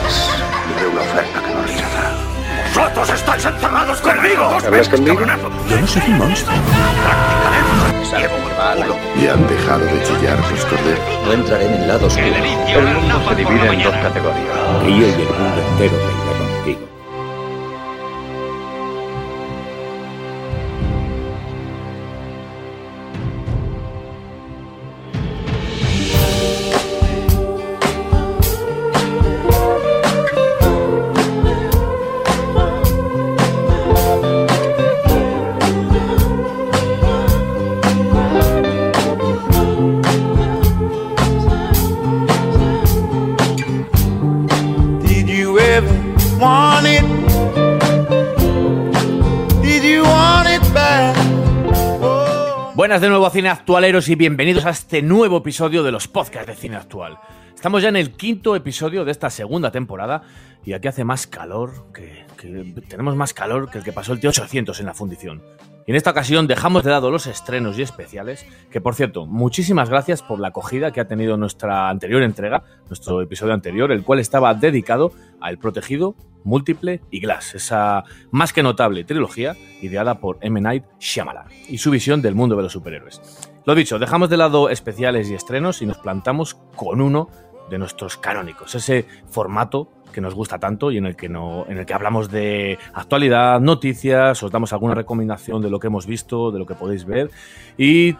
Grace. Le una oferta que no rechazará. ¡Vosotros estáis encerrados conmigo! ¿Hablas conmigo? Yo no soy un monstruo. ¿Y han dejado de chillar los corderos? No entraré en el lado oscuro. El mundo se divide en dos categorías. Río y el mundo entero Buenas de nuevo a Cine Actualeros y bienvenidos a este nuevo episodio de los podcasts de Cine Actual. Estamos ya en el quinto episodio de esta segunda temporada y aquí hace más calor que, que- tenemos más calor que el que pasó el T800 en la fundición. Y en esta ocasión dejamos de lado los estrenos y especiales, que por cierto, muchísimas gracias por la acogida que ha tenido nuestra anterior entrega, nuestro episodio anterior, el cual estaba dedicado al protegido, múltiple y Glass, esa más que notable trilogía ideada por M. Night Shyamalan y su visión del mundo de los superhéroes. Lo dicho, dejamos de lado especiales y estrenos y nos plantamos con uno de nuestros canónicos, ese formato que nos gusta tanto y en el que no, en el que hablamos de actualidad, noticias, os damos alguna recomendación de lo que hemos visto, de lo que podéis ver y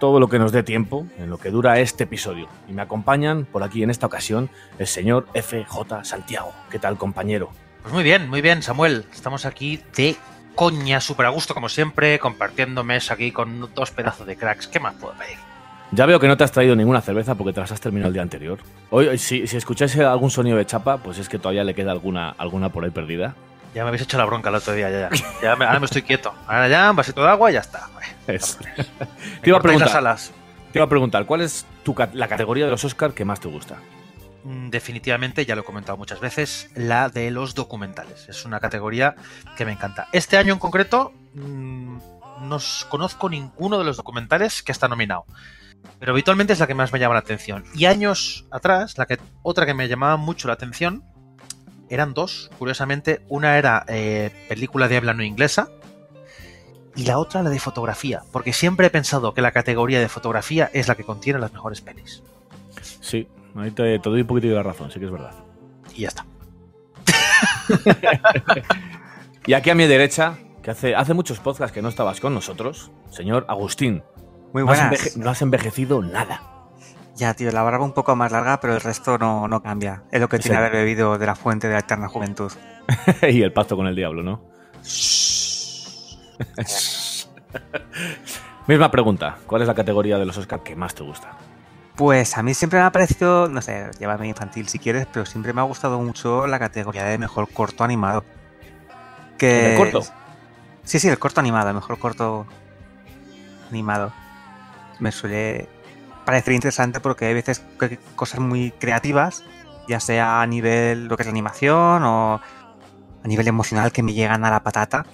todo lo que nos dé tiempo en lo que dura este episodio. Y me acompañan por aquí en esta ocasión el señor FJ Santiago. ¿Qué tal, compañero? Pues muy bien, muy bien, Samuel. Estamos aquí de coña, súper a gusto como siempre, compartiendo mesa aquí con dos pedazos de cracks. ¿Qué más puedo pedir? Ya veo que no te has traído ninguna cerveza porque te las has terminado el día anterior. Hoy, si, si escucháis algún sonido de chapa, pues es que todavía le queda alguna, alguna por ahí perdida. Ya me habéis hecho la bronca el otro día, ya, ya. Ya me- ahora me estoy quieto. Ahora ya, un vasito de agua y ya está. Es- te, iba a las preguntar, alas. te iba a preguntar, ¿cuál es tu, la categoría de los Oscar que más te gusta? Mm, Definitivamente, ya lo he comentado muchas veces, la de los documentales. Es una categoría que me encanta. Este año en concreto, mm, no conozco ninguno de los documentales que está nominado. Pero habitualmente es la que más me llama la atención. Y años atrás, la que, otra que me llamaba mucho la atención, eran dos, curiosamente. Una era eh, película de habla no inglesa y la otra la de fotografía. Porque siempre he pensado que la categoría de fotografía es la que contiene las mejores pelis. Sí, ahí te, te doy un poquito de la razón, sí que es verdad. Y ya está. Y aquí a mi derecha, que hace, hace muchos podcasts que no estabas con nosotros, señor Agustín. Muy No has, buenas. no has envejecido nada. Ya, tío, la barba un poco más larga, pero el resto no, no cambia. Es lo que tiene haber bebido de la fuente de la eterna juventud. y el pacto con el diablo, ¿no? Misma pregunta, ¿cuál es la categoría de los Oscar que más te gusta? Pues a mí siempre me ha parecido, no sé, llámame infantil si quieres, pero siempre me ha gustado mucho la categoría de mejor corto animado. Que ¿El corto? Sí, sí, el corto animado, el mejor corto animado. Me suele parecer interesante porque hay veces que hay cosas muy creativas, ya sea a nivel lo que es la animación o a nivel emocional que me llegan a la patata.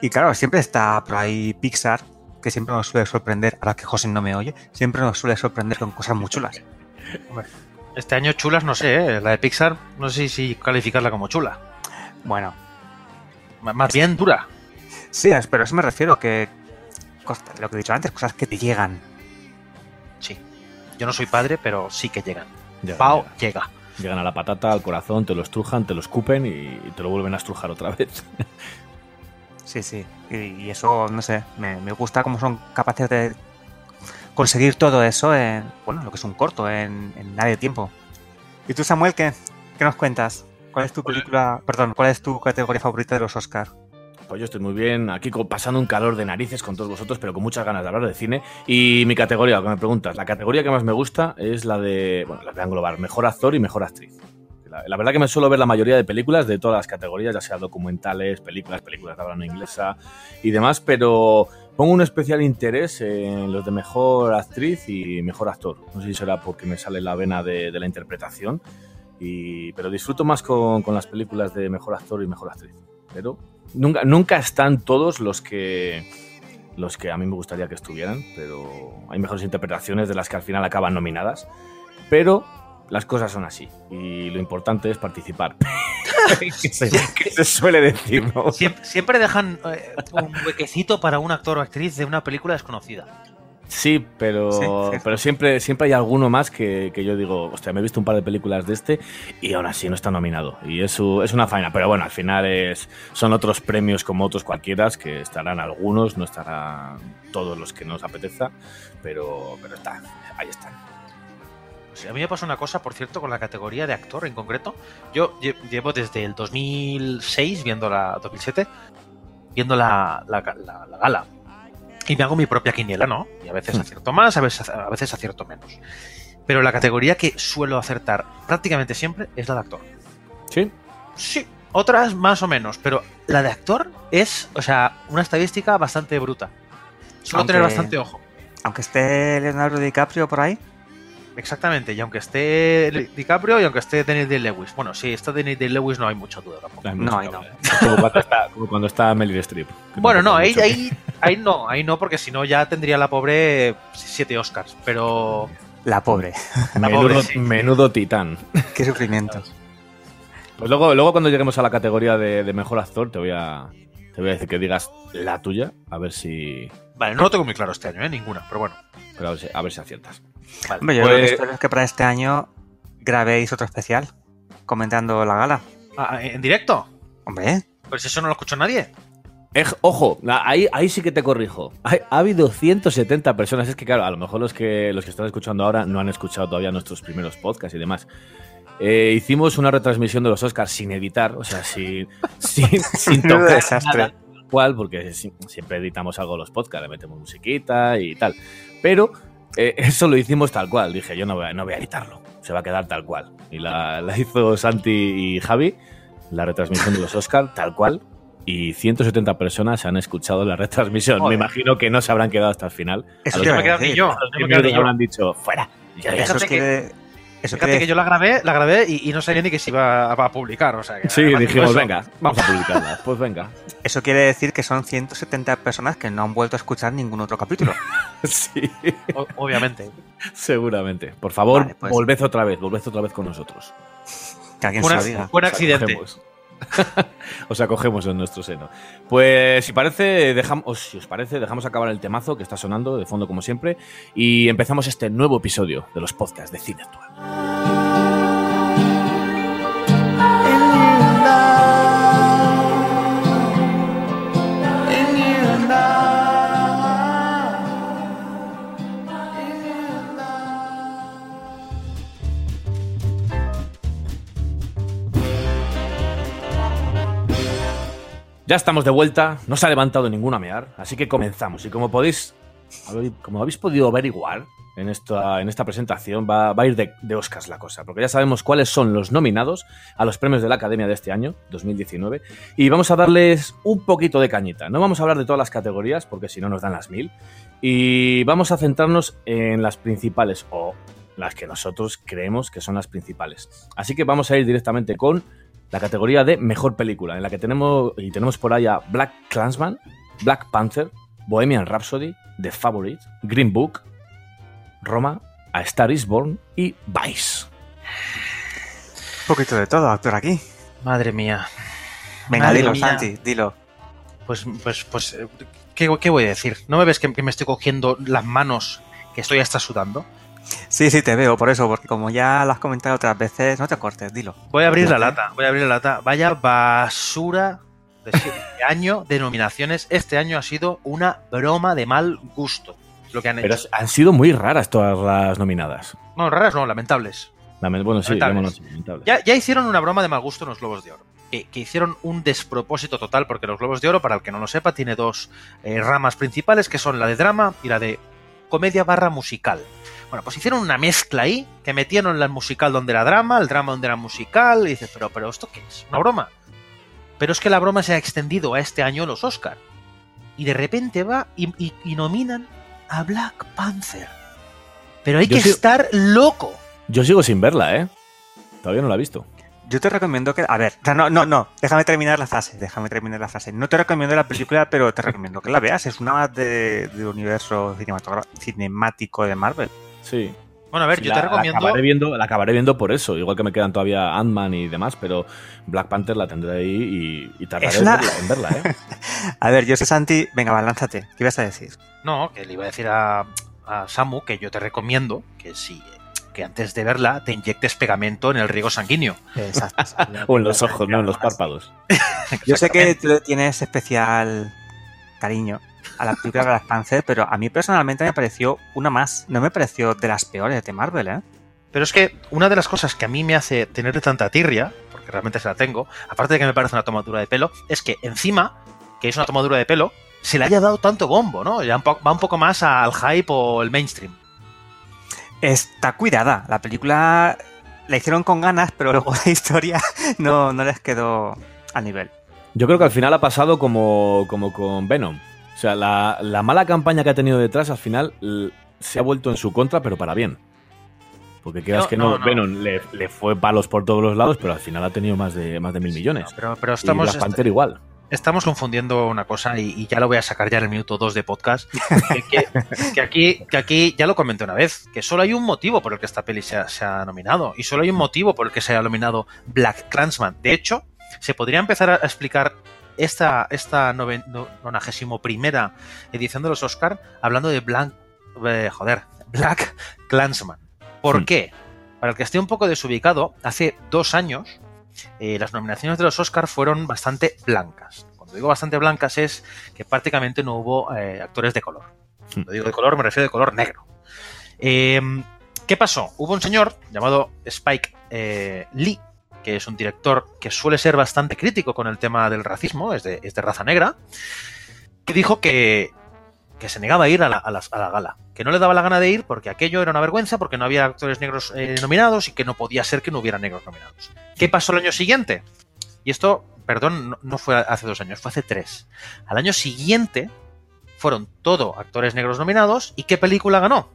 Y claro, siempre está por ahí Pixar, que siempre nos suele sorprender, ahora que José no me oye, siempre nos suele sorprender con cosas muy chulas. Este año chulas, no sé, ¿eh? la de Pixar, no sé si calificarla como chula. Bueno, M- Más bien dura. sí, pero a eso me refiero, que cosas- lo que he dicho antes, cosas que te llegan. Sí. Yo no soy padre, pero sí que llegan. Llegan, Pau llega. Llegan a la patata, al corazón, te lo estrujan, te lo escupen y, te lo vuelven a estrujar otra vez. Sí, sí. Y, y eso, no sé, me, me gusta cómo son capaces de conseguir todo eso en, bueno, lo que es un corto, en, en nada de tiempo. ¿Y tú, Samuel, qué, qué nos cuentas? ¿Cuál es tu película, perdón, cuál es tu categoría favorita de los Oscar? Pues yo estoy muy bien, aquí pasando un calor de narices con todos vosotros, pero con muchas ganas de hablar de cine. Y mi categoría, que me preguntas, la categoría que más me gusta es la de, bueno, la de englobar mejor actor y mejor actriz. La, la verdad que me suelo ver la mayoría de películas de todas las categorías, ya sea documentales, películas, películas de habla no inglesa y demás, pero pongo un especial interés en los de mejor actriz y mejor actor. No sé si será porque me sale la vena de, de la interpretación, y, pero disfruto más con, con las películas de mejor actor y mejor actriz. Pero nunca, nunca están todos los que los que a mí me gustaría que estuvieran, pero hay mejores interpretaciones de las que al final acaban nominadas. Pero las cosas son así. Y lo importante es participar. que, se, que se suele decir, ¿no? Siempre, siempre dejan eh, un huequecito para un actor o actriz de una película desconocida. Sí, pero, Sí, sí. pero siempre, siempre hay alguno más que, que yo digo, hostia, me he visto un par de películas de este y aún así no está nominado. Y eso es una faena. Pero bueno, al final es, son otros premios como otros cualquiera, que estarán algunos, no estarán todos los que nos apetezca, pero, pero está, ahí están. Sí, a mí me pasa una cosa, por cierto, con la categoría de actor en concreto. Yo lle- llevo desde el 2006 viendo la 2007, viendo la, la- la- la gala. Y me hago mi propia quiniela, ¿no? Y a veces acierto más, a veces, a veces acierto menos. Pero la categoría que suelo acertar prácticamente siempre es la de actor. ¿Sí? Sí, otras más o menos, pero la de actor es, o sea, una estadística bastante bruta. Suelo Aunque- tener bastante ojo. Aunque esté Leonardo DiCaprio por ahí, Exactamente, y aunque esté Di- DiCaprio y aunque esté Daniel Day-Lewis. Bueno, si está Daniel Day-Lewis no hay mucha duda tampoco. Hay No, que no. Como cuando está, como cuando está Meryl Streep. que Bueno, no, hay ahí, ahí no, ahí no, porque si no ya tendría la pobre siete Oscars. Pero la pobre. la menudo, pobre, sí. menudo titán. Qué sufrimiento. Pues luego, luego cuando lleguemos a la categoría de, de mejor actor, te voy a te voy a decir que digas la tuya, a ver si. Vale, no lo tengo muy claro este año, ¿eh? Ninguna, pero bueno. Pero a ver si, a ver si aciertas. Vale. Hombre, yo Pues- lo que espero es que para este año grabéis otro especial comentando la gala. Ah, ¿En directo? Hombre, Pues eso no lo escuchó nadie. Ojo, ahí, ahí sí que te corrijo. Hay- ha habido 170 personas. Es que, claro, a lo mejor los que, los que están escuchando ahora no han escuchado todavía nuestros primeros podcasts y demás. Eh, hicimos una retransmisión de los Oscars sin editar, o sea, sin, sin, sin tocar desastre. nada, tal cual, porque si- siempre editamos algo los podcasts, le metemos musiquita y tal. Pero eh, eso lo hicimos tal cual. Dije, yo no voy, a, no voy a editarlo, se va a quedar tal cual. Y la, la hizo Santi y Javi, la retransmisión de los Oscars, tal cual. Y 170 personas han escuchado la retransmisión. Joder. Me imagino que no se habrán quedado hasta el final. Eso a los iba me a queda ni yo. a los No me 10 queda ni minutos yo. habrán dicho, fuera. Ya, eso Fíjate quiere, eso Fíjate que yo la grabé, la grabé y, y no sabía ni que se iba a, a publicar. O sea, que Sí, dijimos, eso- venga, vamos a publicarla. Pues venga. Eso quiere decir que son 170 personas que no han vuelto a escuchar ningún otro capítulo. Sí, O- obviamente. seguramente. Por favor, Vale, pues. volved otra vez, volved otra vez con nosotros. Que alguien Buena- se lo diga. Buen accidente. os acogemos en nuestro seno. Pues si parece, dejamos, si os parece, dejamos acabar el temazo que está sonando de fondo como siempre y empezamos este nuevo episodio de los podcasts de cine actual. Ya estamos de vuelta, no se ha levantado ninguna mear, así que comenzamos. Y como podéis, como habéis podido averiguar en esta, en esta presentación, va, a ir de, de Oscars la cosa, porque ya sabemos cuáles son los nominados a los premios de la Academia de este año, 2019, y vamos a darles un poquito de cañita. No vamos a hablar de todas las categorías, porque si no nos dan las mil, y vamos a centrarnos en las principales, o las que nosotros creemos que son las principales. Así que vamos a ir directamente con la categoría de mejor película, en la que tenemos y tenemos por ahí a Black Clansman, Black Panther, Bohemian Rhapsody, The Favorite, Green Book, Roma, A Star Is Born y Vice. Un poquito de todo, actor aquí. Madre mía. Venga, Madre dilo, mía. Santi, dilo. Pues, pues, pues, ¿qué, qué voy a decir? ¿No me ves que me estoy cogiendo las manos, que estoy hasta sudando? Sí, sí, te veo, por eso, porque como ya lo has comentado otras veces, no te cortes, dilo. Voy a abrir la lata, voy a abrir la lata. Vaya basura de este año de nominaciones. Este año ha sido una broma de mal gusto. Lo que han Pero hecho. han sido muy raras todas las nominadas. No, raras no, lamentables. Lame- Bueno, sí, Lamentables. lamentables. Ya, ya hicieron una broma de mal gusto en los Globos de Oro. Que, que hicieron un despropósito total, porque los Globos de Oro, para el que no lo sepa, tiene dos eh, ramas principales, que son la de drama y la de comedia barra musical. Bueno, pues hicieron una mezcla ahí, que metieron el musical donde era drama, el drama donde era musical, y dices, pero, pero ¿esto qué es? ¿Una broma? Pero es que la broma se ha extendido a este año los Oscar. Y de repente va y, y- y nominan a Black Panther. Pero hay Yo que estar loco. Yo sigo sin verla, ¿eh? Todavía no la he visto. Yo te recomiendo que. A ver, no, no, no, déjame terminar la frase, déjame terminar la frase. No te recomiendo la película, pero te recomiendo que la veas. Es una más de, del universo cinematogra- cinemático de Marvel. Sí. Bueno, a ver, Sí, yo la- te La recomiendo. acabaré, viendo, la acabaré viendo por eso, igual que me quedan todavía Ant-Man y demás, pero Black Panther la tendré ahí y, y tardaré en una- verla, en verla, ¿eh? A ver, yo soy Santi. Venga, va, lánzate. ¿Qué ibas a decir? No, que le iba a decir a, a Samu que yo te recomiendo que si que antes de verla te inyectes pegamento en el riego sanguíneo. Exacto. O en los ojos, no en los párpados. Yo sé que tú le tienes especial cariño a la película de Black Panther, pero a mí personalmente me pareció una más. No me pareció de las peores de Marvel, ¿eh? Pero es que una de las cosas que a mí me hace tener tanta tirria, porque realmente se la tengo, aparte de que me parece una tomadura de pelo, es que encima, que es una tomadura de pelo, se le haya dado tanto bombo, ¿no? Ya va un poco más al hype o el mainstream. Está cuidada. La película la hicieron con ganas, pero luego la historia no, no les quedó a nivel. Yo creo que al final ha pasado como, como con Venom. O sea, la, la mala campaña que ha tenido detrás al final se ha vuelto en su contra, pero para bien. Porque quieras No, que no, no, no. Venom le, le fue palos por todos los lados, pero al final ha tenido más de, más de mil millones. Pero, pero y estamos, Black Panther igual. estamos confundiendo una cosa y, y ya lo voy a sacar ya en el minuto 2 de podcast. Que, que- que aquí, que aquí ya lo comenté una vez, que solo hay un motivo por el que esta peli se ha, se ha nominado. Y solo hay un motivo por el que se ha nominado Black Clansman. De hecho, se podría empezar a explicar esta, esta noven- no- 91 edición de los Oscar hablando de Black, eh, joder, Black Clansman. ¿Por Hmm. qué? Para el que esté un poco desubicado, hace dos años eh, las nominaciones de los Oscar fueron bastante blancas. Cuando digo bastante blancas es que prácticamente no hubo eh, actores de color. Cuando digo de color me refiero de color negro. Eh, ¿Qué pasó? Hubo un señor llamado Spike Lee, que es un director que suele ser bastante crítico con el tema del racismo, es de, es de raza negra, que dijo que, que se negaba a ir a la, a la gala, que no le daba la gana de ir porque aquello era una vergüenza, porque no había actores negros eh, nominados y que no podía ser que no hubiera negros nominados. ¿Qué pasó el año siguiente? Y esto, perdón, no, no fue hace dos años, fue hace tres. Al año siguiente fueron todo actores negros nominados y ¿qué película ganó?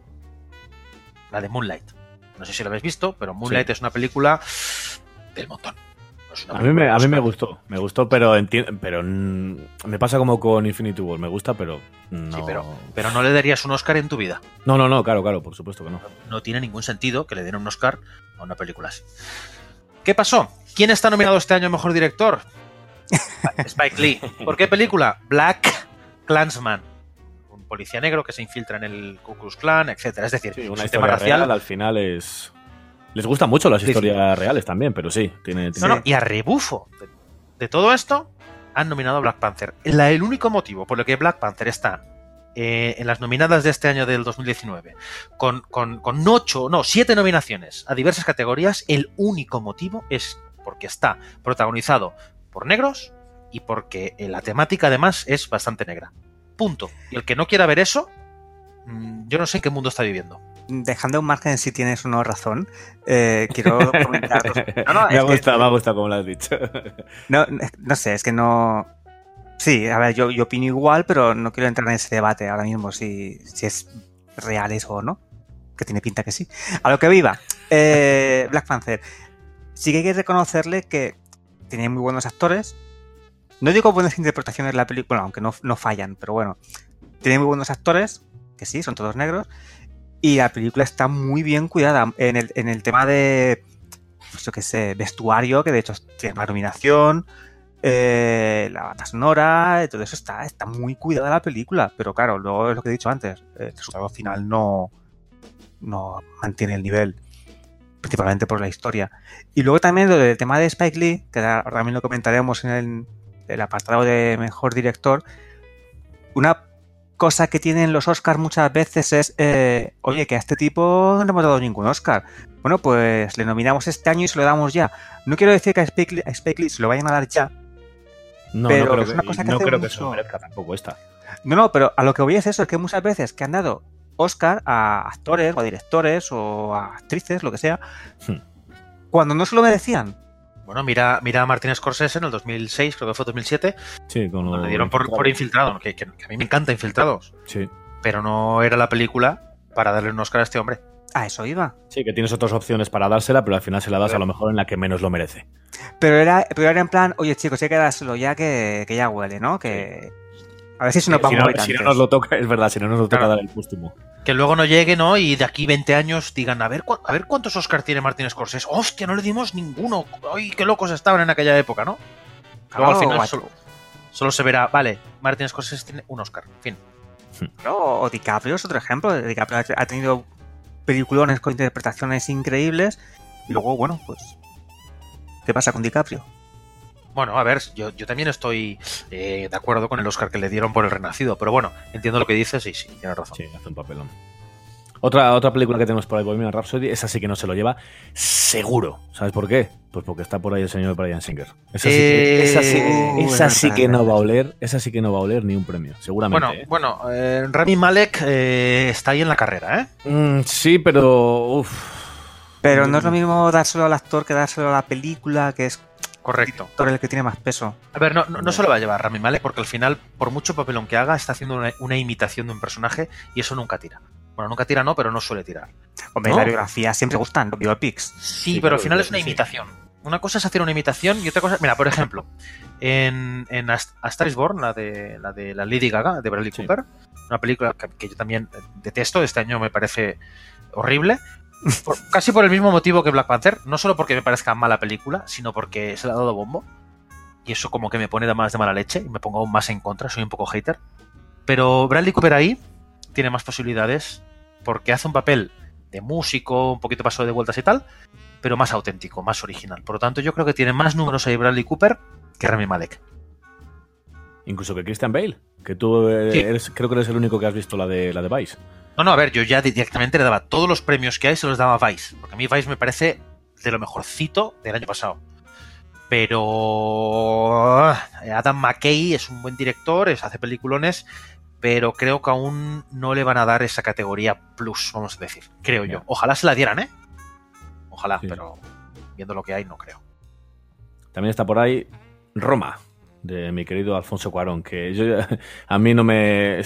La de Moonlight. No sé si lo habéis visto, pero Moonlight es una película del montón. No A mí, me, a mí me película gustó, me gustó, pero pero me pasa como con Infinity War, me gusta, pero no. Sí, pero, pero no le darías un Oscar en tu vida. No, no, no, claro, claro, por supuesto que no. No tiene ningún sentido que le den un Oscar a una película así. ¿Qué pasó? ¿Quién está nominado este año a Mejor Director? Spike Lee. ¿Por qué película? Black Klansman. Un policía negro que se infiltra en el Ku Klux Klan, etcétera. Es decir, Sí, una un tema racial. real al final es. Les gustan mucho las Sí, sí. historias reales también, pero sí, tiene. tiene- No, no, y a rebufo de, de todo esto, han nominado a Black Panther. La- el único motivo por el que Black Panther está eh, en las nominadas de este año del 2019, con, con, con ocho, no, siete nominaciones a diversas categorías, el único motivo es porque está protagonizado por negros y porque eh, la temática además es bastante negra. Punto. Y el que no quiera ver eso, mm, yo no sé en qué mundo está viviendo. Dejando un margen si tienes o no razón, eh, quiero comentar No, no, me, ha que- gustado, me ha gustado como lo has dicho. No, no sé, es que no. Sí, a ver, yo, yo opino igual, pero no quiero entrar en ese debate ahora mismo si, si es real eso o no. Que tiene pinta que sí. A lo que viva. Eh, Black Panther. Sí que hay que reconocerle que tiene muy buenos actores. No digo buenas interpretaciones de la película, bueno, aunque no, no fallan, pero bueno. Tiene muy buenos actores, que sí, son todos negros. Y la película está muy bien cuidada en el, en el tema de, pues yo qué sé, vestuario, que de hecho tiene una nominación, eh, la banda sonora, todo eso está, está muy cuidada la película. Pero claro, luego es lo que he dicho antes, el resultado final no, no mantiene el nivel, principalmente por la historia. Y luego también lo del tema de Spike Lee, que también lo comentaremos en el, el apartado de mejor director. Una cosa que tienen los Oscars muchas veces es, eh, oye, que a este tipo no le hemos dado ningún Oscar. Bueno, pues le nominamos este año y se lo damos ya. No quiero decir que a Spike Lee, a Spike Lee se lo vayan a dar ya. No, Pero no creo es que, una cosa que no que se lo merezca tampoco esta. No, no, pero a lo que voy es eso, es que muchas veces que han dado Oscar a actores o a directores o a actrices, lo que sea, Hmm. cuando no se lo merecían. Bueno, mira, mira a Martin Scorsese en el 2006, creo que fue 2007, Sí, con lo- le dieron por, por Infiltrado, que, que- que a mí me encanta Infiltrados, Sí. pero no era la película para darle un Oscar a este hombre. A eso iba. Sí, que tienes otras opciones para dársela, pero al final se la das a lo mejor en la que menos lo merece. Pero era, pero era en plan, oye chicos, hay que dárselo ya que, que ya huele, ¿no? Que A ver si se nos Si vamos no, a si no nos lo toca, es verdad, si no nos lo toca Claro. dar el póstumo. Que luego no llegue, ¿no? Y de aquí 20 años digan, a ver, a ver cuántos Oscars tiene Martin Scorsese. ¡Hostia, no le dimos ninguno! ¡Ay, qué locos estaban en aquella época, ¿no? Luego al final solo, solo se verá, vale, Martin Scorsese tiene un Oscar. Fin. Claro, o DiCaprio es otro ejemplo. DiCaprio ha- ha tenido peliculones con interpretaciones increíbles. Y luego, bueno, pues. ¿Qué pasa con DiCaprio? Bueno, a ver, yo, yo también estoy eh, de acuerdo con el Oscar que le dieron por El Renacido, pero bueno, entiendo lo que dices y sí, tienes razón. Sí, hace un papelón. Otra, otra película que tenemos por ahí, Bohemian Rhapsody, esa sí que no se lo lleva seguro. ¿Sabes por qué? Pues porque está por ahí el señor Brian Singer. Esa sí, que, Eh, esa sí- uh, esa es sí que no va a oler, esa sí que no va a oler ni un premio, seguramente. Bueno, ¿eh? bueno, eh, Rami Malek eh, está ahí en la carrera, ¿eh? Mm, sí, pero uf, Pero no es lo mismo dárselo al actor que dárselo a la película, que es Correcto. actor el que tiene más peso. A ver, no, no, no se lo va a llevar Rami Malek porque al final, por mucho papelón que haga, está haciendo una, una imitación de un personaje y eso nunca tira. Bueno, nunca tira no, pero no suele tirar. Hombre, ¿No? la biografía siempre gustan, los biopics. Sí, Sí, pero al final es una sí. imitación. Una cosa es hacer una imitación y otra cosa... Mira, por ejemplo, en, en A A Star is Born, la de, la de la Lady Gaga, de Bradley Sí. Cooper, una película que, que yo también detesto, este año me parece horrible, casi por el mismo motivo que Black Panther, no solo porque me parezca mala película, sino porque se le ha dado bombo, y eso como que me pone de más de mala leche y me pongo aún más en contra, soy un poco hater. Pero Bradley Cooper ahí tiene más posibilidades porque hace un papel de músico, un poquito paso de vueltas y tal, pero más auténtico, más original. Por lo tanto, yo creo que tiene más números ahí Bradley Cooper que Rami Malek. Incluso que Christian Bale, que tú eh, Sí. creo que eres el único que has visto la de la de Vice. No, no, a ver, yo ya directamente le daba todos los premios que hay, se los daba a Vice, porque a mí Vice me parece de lo mejorcito del año pasado. Pero Adam McKay es un buen director, es, hace peliculones, pero creo que aún no le van a dar esa categoría plus, vamos a decir. Creo yo. Ojalá se la dieran, ¿eh? Ojalá, Sí. pero viendo lo que hay, no creo. También está por ahí Roma, de mi querido Alfonso Cuarón, que yo a mí no me...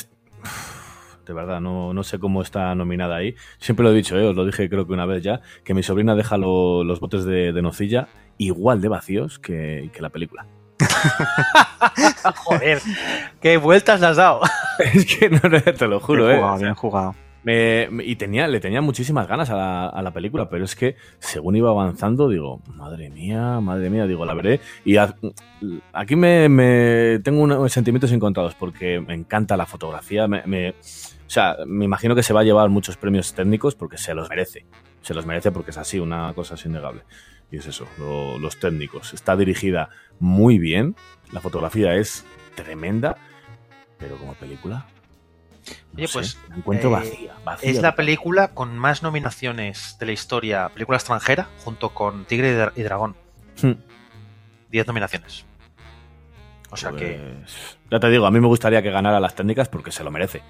De verdad, no, no sé cómo está nominada ahí. Siempre lo he dicho, ¿eh? os lo dije creo que una vez ya, que mi sobrina deja lo- los botes de, de nocilla igual de vacíos que, que la película. Joder, qué vueltas le has dado. es que no, te lo juro, bien ¿eh? jugado, bien jugado. Me- y tenía, le tenía muchísimas ganas a la, a la película, pero es que según iba avanzando, digo, madre mía, madre mía, digo, la veré. Y aquí me, me- tengo unos sentimientos encontrados porque me encanta la fotografía. Me, me- o sea, me imagino que se va a llevar muchos premios técnicos porque se los merece. Se los merece porque es así, una cosa es innegable. Y es eso, lo- los técnicos. Está dirigida muy bien, la fotografía es tremenda, pero como película. No Oye, sé, pues, la encuentro eh, vacía, vacía. Es la película con más nominaciones de la historia, película extranjera, junto con Tigre y Dra- y Dragón. Hmm. 10 nominaciones. O sea que. Pues, Ya te digo, a mí me gustaría que ganara las técnicas porque se lo merece.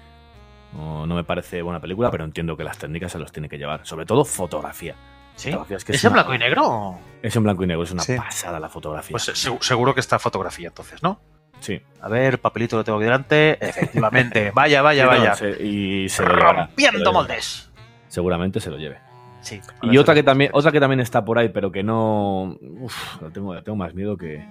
No, no me parece buena película, pero entiendo que las técnicas se los tiene que llevar. Sobre todo fotografía. ¿Sí? Fotografía es que ¿Es es en una- blanco y negro? Es en blanco y negro, es una Sí. pasada la fotografía. Pues segu- seguro que está fotografía entonces, ¿no? Sí. A ver, papelito lo tengo aquí delante. Efectivamente. Vaya, vaya, Sí, no, vaya. se- y se lo. Se lo Rompiendo moldes. Seguramente se lo lleve. Sí. Y otra que también, otra que también está por ahí, pero que no. Uf, la tengo, tengo más miedo que,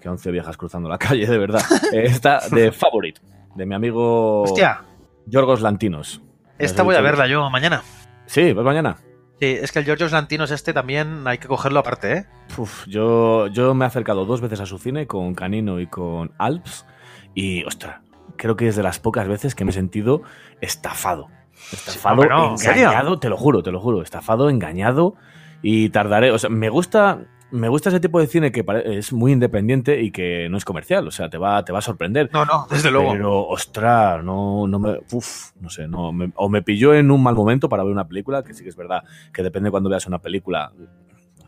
que 11 viejas cruzando la calle, de verdad. Eh, Está de Favorite, de mi amigo Hostia, Yorgos Lantinos. esta voy a verla yo mañana. Sí, pues mañana. Sí, es que el Georgios Lantinos este también hay que cogerlo aparte, ¿eh? Uf, yo, yo me he acercado dos veces a su cine con Canino y con Alps y, ostras, creo que es de las pocas veces que me he sentido estafado. Estafado, engañado, te lo juro, te lo juro, estafado, engañado y tardaré, o sea, me gusta... Me gusta ese tipo de cine que es muy independiente y que no es comercial, o sea, te va, te va a sorprender. No, no, desde luego. Pero, ostras, no, no me. Uf, no sé, no. me- o me pilló en un mal momento para ver una película, que sí que es verdad que depende cuando veas una película,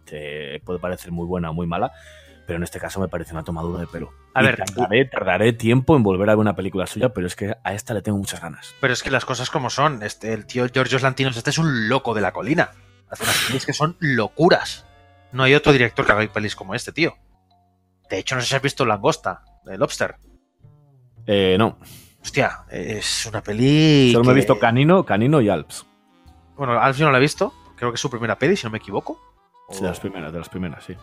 te puede parecer muy buena o muy mala, pero en este caso me parece una tomadura de pelo. A Y ver, tardaré, tardaré tiempo en volver a ver una película suya, pero es que a esta le tengo muchas ganas. Pero es que las cosas como son. Este, el tío Georgios Lantinos este es un loco de la colina. Hace unas pelis que son locuras. No hay otro director que haga pelis como este, tío. De hecho, no sé si has visto Langosta, de Lobster. Eh, no, Hostia, es una peli. solo me he visto Canino, Canino y Alps. Bueno, Alf yo no la he visto. Creo que es su primera peli, si no me equivoco. Sí, de las primeras, de las primeras, sí.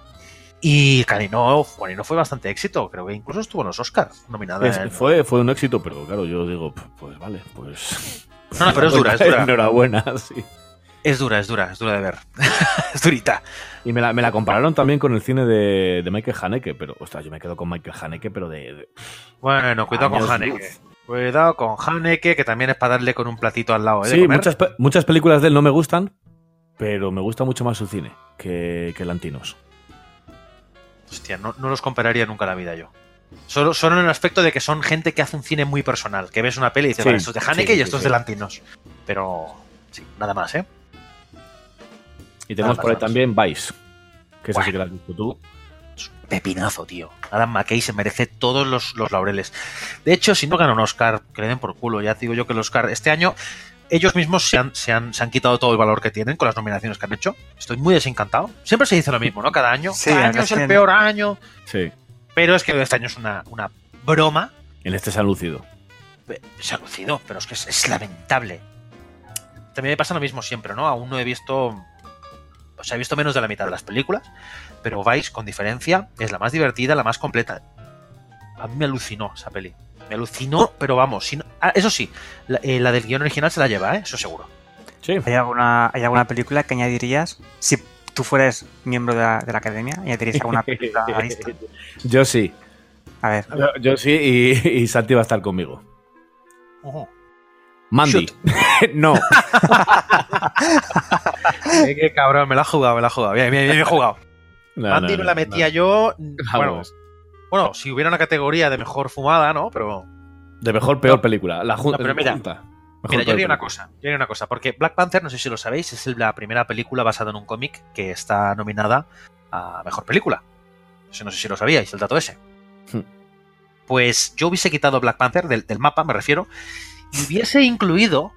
Y Canino, Canino fue bastante éxito, creo que incluso estuvo en los Oscars nominada. Es- en- fue, fue un éxito, pero claro, yo digo, pues vale, pues. No, no, pero es dura, es dura. Enhorabuena, sí. Es dura, es dura, es dura de ver. es durita. Y me la, me la compararon también con el cine de, de Michael Haneke, pero, ostras, yo me quedo con Michael Haneke, pero de. de- Bueno, cuidado con Haneke. luz. Cuidado con Haneke, que también es para darle con un platito al lado. ¿eh? Sí, muchas, muchas películas de él no me gustan, pero me gusta mucho más su cine que, que Lantinos. Hostia, no, no los compararía nunca en la vida yo. Solo, solo en el aspecto de que son gente que hace un cine muy personal. Que ves una peli y dices, Sí, vale, esto es de Haneke sí, y esto sí, es de Lantinos. Pero, sí, nada más, ¿eh? Y tenemos por ahí también Vice, que esa sí Buah. que la has visto tú. Es un pepinazo, tío. Adam McKay se merece todos los, los laureles. De hecho, si no gana un Oscar, que le den por culo. Ya te digo yo que el Oscar este año, ellos mismos se han, se han, se han quitado todo el valor que tienen con las nominaciones que han hecho. Estoy muy desencantado. Siempre se dice lo mismo, ¿no? Cada año. Sí, Cada año es el peor año. Sí, Pero es que este año es una, una broma. en este se han lucido. Se ha lucido, pero es que es, es lamentable. También me pasa lo mismo siempre, ¿no? Aún no he visto. O sea, he visto menos de la mitad de las películas, pero Vice, con diferencia, es la más divertida, la más completa. A mí me alucinó esa peli. Me alucinó, pero vamos. si no- ah, eso sí, la, eh, la del guion original se la lleva, ¿eh? Eso seguro. Sí. ¿Hay alguna, ¿Hay alguna película que añadirías? Si tú fueras miembro de la, de la academia, ¿añadirías alguna película a la lista? Yo sí. A ver. Yo, yo sí, y, y Santi va a estar conmigo. Mandy. no. Eh, qué cabrón, me la ha jugado, me la ha jugado. Bien, bien, bien, bien jugado. No, Mandy no, me la metía yo. no. Bueno, bueno, si hubiera una categoría de mejor fumada, ¿no? Pero. De mejor, peor No. película. La jun- No, pero mira, junta. Mejor, Mira, yo haría una cosa, yo una cosa, porque Black Panther, no sé si lo sabéis, es la primera película basada en un cómic que está nominada a mejor película. No sé si lo sabíais, el dato ese. Hmm. Pues yo hubiese quitado Black Panther del, del mapa, me refiero, y hubiese incluido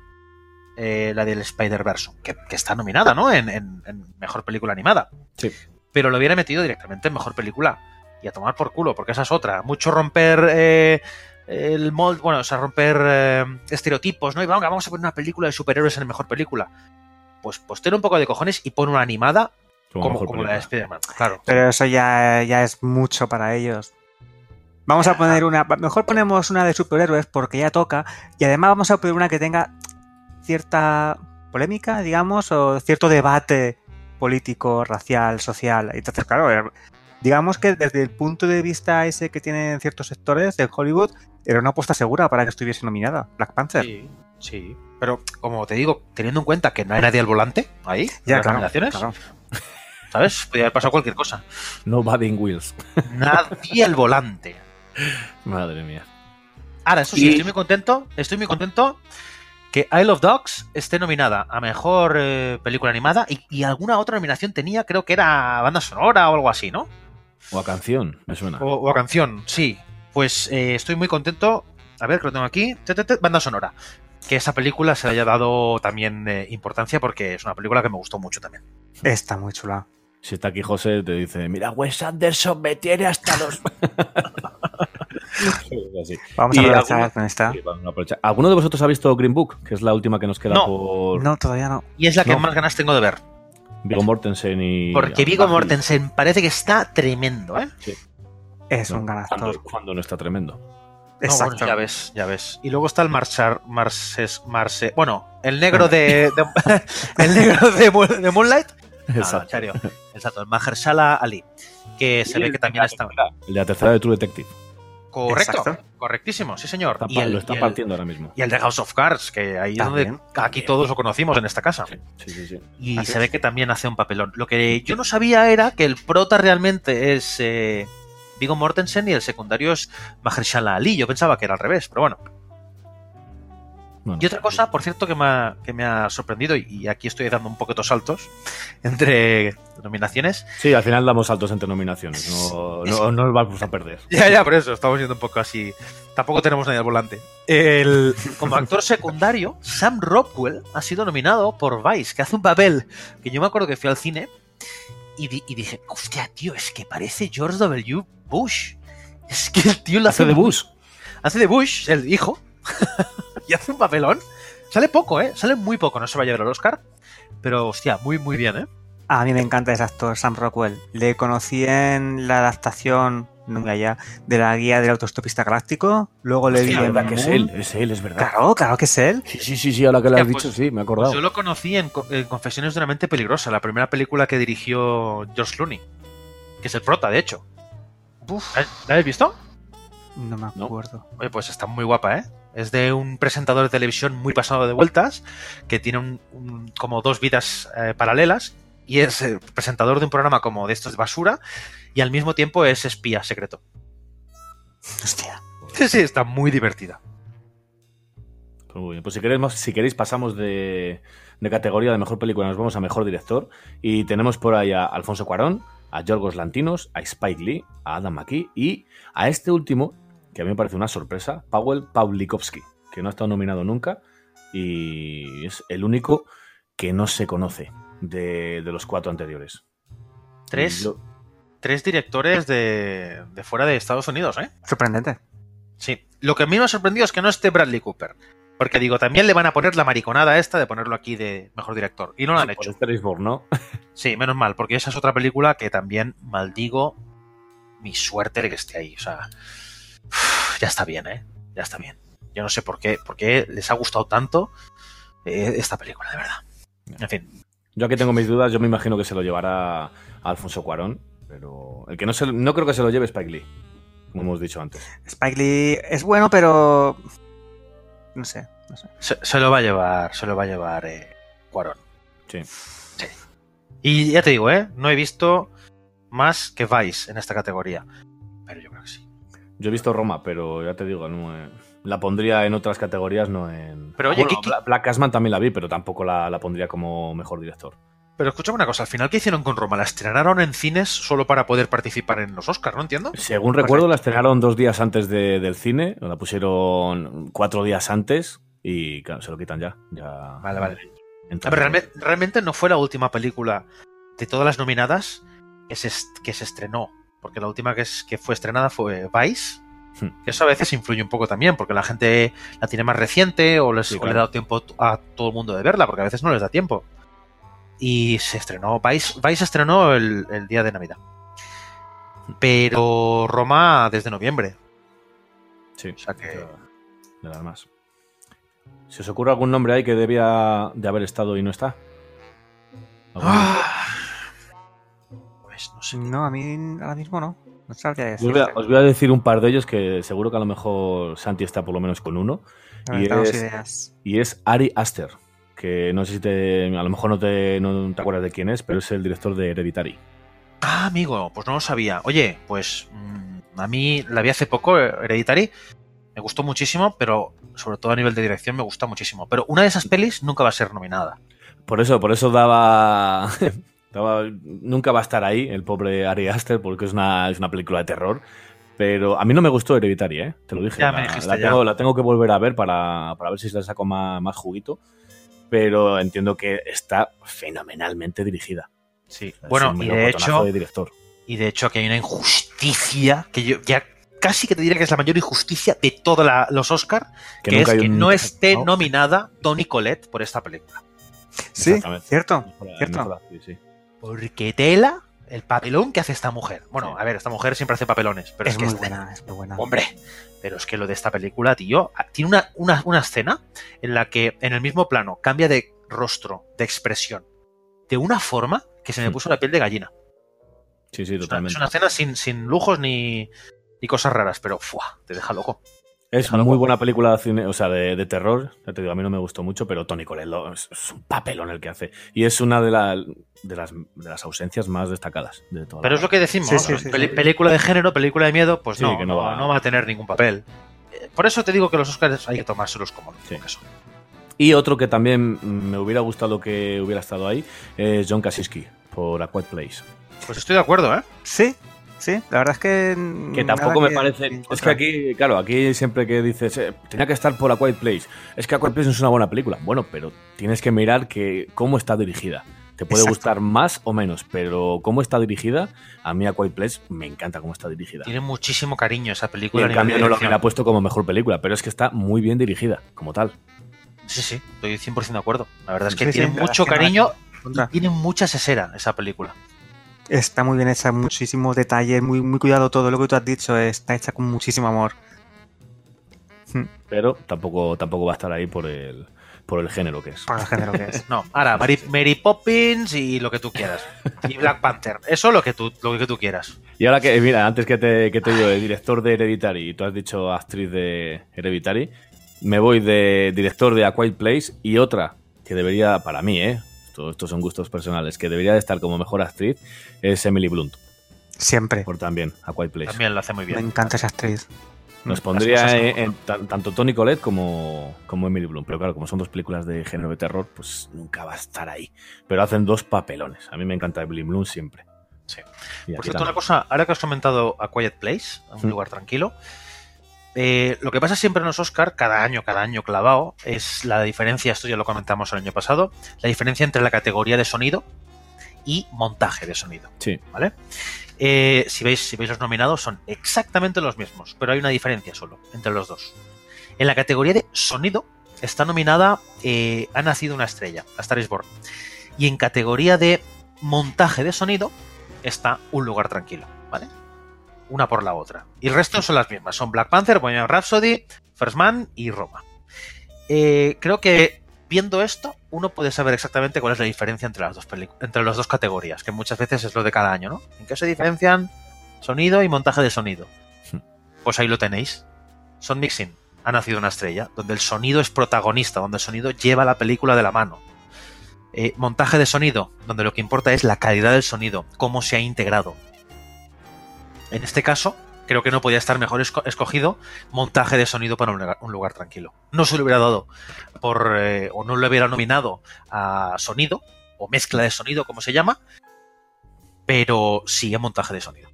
eh, la del Spider-Verse, que, que está nominada, ¿no? En, en- en mejor película animada. Sí. Pero lo hubiera metido directamente en mejor película. Y a tomar por culo, porque esa es otra. Mucho romper eh, el molde, bueno, o sea, romper eh, estereotipos, ¿no? Y vamos, vamos a poner una película de superhéroes en mejor película. Pues, pues ten un poco de cojones y pon una animada Como como, la de. Spider-Man. Claro. Pero eso ya, ya es mucho para ellos. Vamos a poner una. Mejor ponemos una de superhéroes porque ya toca. Y además vamos a poner una que tenga cierta polémica, digamos, o cierto debate político, racial, social. Entonces, claro, eh, digamos que desde el punto de vista ese que tienen ciertos sectores de Hollywood, era una apuesta segura para que estuviese nominada. Black Panther. Sí, sí. Pero como te digo, teniendo en cuenta que no hay nadie al volante ahí, en Ya, las claro, nominaciones, claro. ¿sabes? Podría haber pasado cualquier cosa. No Badding Wheels. Nadie al volante. Madre mía. Ahora, eso sí, Y- estoy muy contento. Estoy muy contento que Isle of Dogs esté nominada a mejor eh, película animada y, y alguna otra nominación tenía, creo que era banda sonora o algo así, ¿no? O a canción, me suena. O, o a canción, sí. Pues eh, estoy muy contento. A ver, que lo tengo aquí. Te, te, te, banda sonora. Que esa película se le haya dado también eh, importancia porque es una película que me gustó mucho también. Está muy chula. Si está aquí José, te dice, mira, Wes Anderson me tiene hasta los... Así. Vamos a aprovechar alguna- con esta. Sí, vamos a aprovechar. ¿Alguno de vosotros ha visto Green Book? Que es la última que nos queda No. por No, todavía no. Y es la que No. más ganas tengo de ver. Viggo Mortensen y... Porque Vigo. Mortensen parece que está tremendo, ¿eh? Es No, un ganador. Cuando, cuando no está tremendo. No, Exacto. bueno, ya ves, ya ves. Y luego está el Marchar, Marses, Marse, bueno, el negro de, de- el negro de Moonlight. No, Exacto. serio. Exacto, el Mahershala Ali, que se Y ve el que de también la está tercera, El de la tercera de True Detective. correcto, Exacto. correctísimo, sí señor. Está Y el, lo está y el- partiendo ahora mismo. y el de House of Cards, que ahí es donde También, aquí también. todos lo conocimos en esta casa. Sí, sí, sí. Y Así se es. ve que también hace un papelón. Lo que yo no sabía era que el prota realmente es eh, Viggo Mortensen y el secundario es Mahershala Ali. Yo pensaba que era al revés, pero bueno. Bueno, Y otra cosa, por cierto, que me ha, que me ha sorprendido, y, y aquí estoy dando un poquito saltos entre nominaciones. Sí, al final damos saltos entre nominaciones. No, no, no nos vamos a perder. Ya, ya, por eso, estamos yendo un poco así. Tampoco tenemos nadie al volante. El, como actor secundario, Sam Rockwell ha sido nominado por Vice, que hace un papel que yo me acuerdo que fui al cine y, di- y dije, hostia, tío, es que parece George W. Bush. Es que el tío lo hace Hace de Bush. Hace de Bush, el hijo, y hace un papelón. Sale poco, ¿eh? Sale muy poco, no se va a llevar el Oscar, pero hostia, muy, muy bien, ¿eh? A mí me encanta ese actor, Sam Rockwell. Le conocí en la adaptación, nunca ya, de la guía del autostopista galáctico. Luego le vi en verdad que es él, es él, es verdad. Claro, claro que es él. Sí, sí, sí, sí, ahora que lo has dicho, pues- sí, me he Pues acordado. yo lo conocí en, Co- en Confesiones de una mente peligrosa, la primera película que dirigió George Clooney, que es el prota, de hecho. ¿La la habéis visto? No me No. acuerdo. Oye, pues está muy guapa, ¿eh? Es de un presentador de televisión muy pasado de vueltas, que tiene un- un- como dos vidas eh, paralelas, y es eh, presentador de un programa como de estos de basura, y al mismo tiempo es espía secreto. Hostia. Sí, sí, está muy divertida. Pues muy bien. Pues si queréis, si queréis pasamos de, de categoría de mejor película, nos vamos a mejor director. Y tenemos por ahí a Alfonso Cuarón, a Yorgos Lantinos, a Spike Lee, a Adam McKee y a este último, que a mí me parece una sorpresa, Powell Pawlikowski, que no ha estado nominado nunca y es el único que no se conoce de, de los cuatro anteriores. Tres, tres directores de, de fuera de Estados Unidos, ¿eh? Sorprendente. Sí. Lo que a mí me ha sorprendido es que no esté Bradley Cooper. Porque digo, también le van a poner la mariconada esta de ponerlo aquí de mejor director. Y no lo han por hecho. Is Born, ¿no? Sí, menos mal, porque esa es otra película que también maldigo mi suerte de que esté ahí. O sea, ya está bien, ¿eh? Ya está bien. Yo no sé por qué, por qué les ha gustado tanto eh, esta película, de verdad. En fin, Yo aquí tengo mis dudas, yo me imagino que se lo llevará a Alfonso Cuarón, pero el que no se, no creo que se lo lleve Spike Lee, como hemos dicho antes. Spike Lee es bueno, pero. No sé, no sé. se, se lo va a llevar, se lo va a llevar eh, Cuarón. Sí. Sí. Y ya te digo, ¿eh? No he visto más que Vice en esta categoría. Yo he visto Roma, pero ya te digo, no, eh, la pondría en otras categorías, no en. Pero oye, Bueno, ¿qué- qué- Bla- Black Casman también la vi, pero tampoco la, la pondría como mejor director. Pero escúchame una cosa, al final, ¿qué hicieron con Roma? ¿La estrenaron en cines solo para poder participar en los Oscars? ¿No entiendo? Según recuerdo, la estrenaron dos días antes de- del cine, o la pusieron cuatro días antes y claro, se lo quitan ya. ya Vale, vale. Entonces, A ver, realmente, realmente no fue la última película de todas las nominadas que se, est- que se estrenó. Porque la última que, es, que fue estrenada fue Vice. Hmm. Que eso a veces influye un poco también, porque la gente la tiene más reciente o, les, Sí, o claro. le ha dado tiempo a todo el mundo de verla, porque a veces no les da tiempo. Y se estrenó, Vice, Vice estrenó el, el día de Navidad. Pero Roma desde noviembre. Sí, O sea que- de las más. ¿Se os ocurre algún nombre ahí que debía de haber estado y no está? ¿Algún- Ah. Pues no sé. No, a mí ahora mismo no. No sabría Os voy, a, os voy a decir un par de ellos que seguro que a lo mejor Santi está por lo menos con uno. y es- ideas. Y es Ari Aster, que no sé si te. A lo mejor no te, no te acuerdas de quién es, pero es el director de Hereditary. Ah, amigo, pues no lo sabía. Oye, pues mm, a mí la vi hace poco, eh, Hereditary. Me gustó muchísimo, pero sobre todo a nivel de dirección me gusta muchísimo. Pero una de esas pelis nunca va a ser nominada. Por eso, por eso daba. Nunca va a estar ahí el pobre Ari Aster, porque es una, es una película de terror. Pero a mí no me gustó Hereditary, ¿eh? Te lo dije. Ya me la, dijiste, la ya. tengo, la tengo que volver a ver para, para ver si le saco más, más juguito. Pero entiendo que está fenomenalmente dirigida. Sí. Es Bueno, y de hecho, de director. y de hecho que hay una injusticia que yo ya casi que te diría que es la mayor injusticia de todos los Oscar, que, es que un- no esté ¿no? nominada Tony Collette por esta película. Sí, cierto. Cierto. sí. Porque tela el papelón que hace esta mujer. Bueno, Sí. a ver, esta mujer siempre hace papelones, pero es, es que muy este- buena, es muy buena. Hombre, pero es que lo de esta película, tío, tiene una, una, una escena en la que en el mismo plano cambia de rostro, de expresión, de una forma que se me Hmm. puso la piel de gallina. Sí, sí, Es una, totalmente. es una escena sin, sin lujos ni, ni cosas raras, pero ¡fua! te deja loco. Es Déjalo muy guapo. buena película de cine, o sea, de, de terror. Ya te digo, a mí no me gustó mucho, pero Tony Collette lo- es, es un papelón el que hace. Y es una de, la- de, las, de las ausencias más destacadas de toda Pero la- es lo que decimos, Sí, sí, sí, peli- sí. película de género, película de miedo, pues Sí, no, que no, va, va- no va a tener ningún papel. Eh, Por eso te digo que los Oscars hay que tomárselos como Sí. como que son. Y otro que también me hubiera gustado que hubiera estado ahí es John Krasinski, por A Quiet Place. Pues estoy de acuerdo, ¿eh? Sí, sí, la verdad es que. Que tampoco me que- parece. que Es que aquí, claro, aquí siempre que dices, eh, tenía que estar por A Quiet Place. Es que A Quiet Place no es una buena película. Bueno, pero tienes que mirar que cómo está dirigida. Te puede Exacto. gustar más o menos, pero cómo está dirigida, a mí A Quiet Place me encanta cómo está dirigida. Tiene muchísimo cariño esa Y película. a en cambio no lo dirección. hubiera puesto como mejor película, pero es que está muy bien dirigida, como tal. Sí, sí, estoy 100% de acuerdo. La verdad es que Sí, sí, tiene verdad mucho que no cariño contra. Tiene mucha sesera esa película. Está muy bien hecha, muchísimos detalles, muy, muy cuidado todo lo que tú has dicho, está hecha con muchísimo amor. Pero tampoco, tampoco va a estar ahí por el, por el género que es. Por el género que es. No, ahora, Mary, Mary Poppins y lo que tú quieras. Y Black Panther. Eso lo que tú, lo que tú quieras. Y ahora que, mira, antes que te, que te digo de director de Hereditary y tú has dicho actriz de Hereditary, me voy de director de A Quiet Place y otra que debería, para mí, ¿eh? Esto- estos son gustos personales, que debería de estar como mejor actriz es Emily Blunt, Siempre. por también A Quiet Place. También lo hace muy Me bien. encanta esa actriz. Nos Las pondría en, en tanto Tony Collette como, como Emily Blunt. Pero claro, como son dos películas de género de terror, pues nunca va a estar ahí. Pero hacen dos papelones. A mí me encanta Emily Blunt siempre. Sí. Por cierto, una cosa, ahora que has comentado A Quiet Place, a un Mm. lugar tranquilo, eh, lo que pasa siempre en los Oscar, cada año, cada año clavado, es la diferencia, esto ya lo comentamos el año pasado, la diferencia entre la categoría de sonido y montaje de sonido. Sí. ¿Vale? Eh, si, veis, si veis los nominados, son exactamente los mismos, pero hay una diferencia solo entre los dos. En la categoría de sonido está nominada eh, Ha nacido una estrella, A Star is Born. Y en categoría de montaje de sonido está Un lugar tranquilo, ¿vale? Una por la otra. Y el resto son las mismas, son Black Panther, Bohemian Rhapsody, First Man y Roma. Eh, creo que viendo esto, uno puede saber exactamente cuál es la diferencia entre las dos entre las dos categorías, que muchas veces es lo de cada año, ¿no? ¿En qué se diferencian sonido y montaje de sonido? Hmm. Pues ahí lo tenéis. Son Mixing, ha nacido una estrella, donde el sonido es protagonista, donde el sonido lleva la película de la mano. Eh, montaje de sonido, donde lo que importa es la calidad del sonido, cómo se ha integrado. En este caso, creo que no podía estar mejor esco- escogido montaje de sonido para un lugar, un lugar tranquilo. No se lo hubiera dado por, eh, o no lo hubiera nominado a sonido, o mezcla de sonido, como se llama, pero sí a montaje de sonido.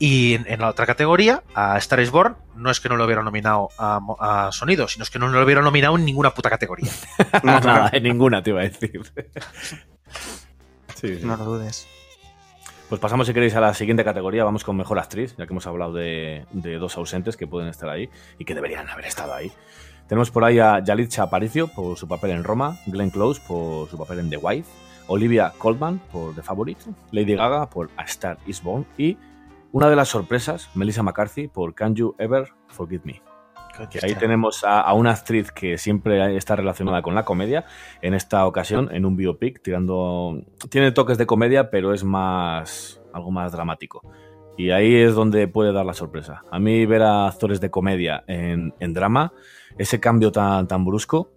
Y en, en la otra categoría, a Star is Born, no es que no lo hubiera nominado a, sonido, sino es que no lo hubiera nominado en ninguna puta categoría. No, Nada, en ninguna te iba a decir. Sí, sí. no lo dudes. Pues pasamos, si queréis, a la siguiente categoría. Vamos con mejor actriz, ya que hemos hablado de, dos ausentes que pueden estar ahí y que deberían haber estado ahí. Tenemos por ahí a Yalitza Aparicio por su papel en Roma, Glenn Close por su papel en The Wife, Olivia Colman por The Favorite, Lady Gaga por A Star Is Born y una de las sorpresas, Melissa McCarthy por Can You Ever Forgive Me. Que ahí tenemos a, a una actriz que siempre está relacionada con la comedia. En esta ocasión, en un biopic, tirando. Tiene toques de comedia, pero es más. algo más dramático. Y ahí es donde puede dar la sorpresa. A mí, ver a actores de comedia en, en drama, ese cambio tan, tan brusco,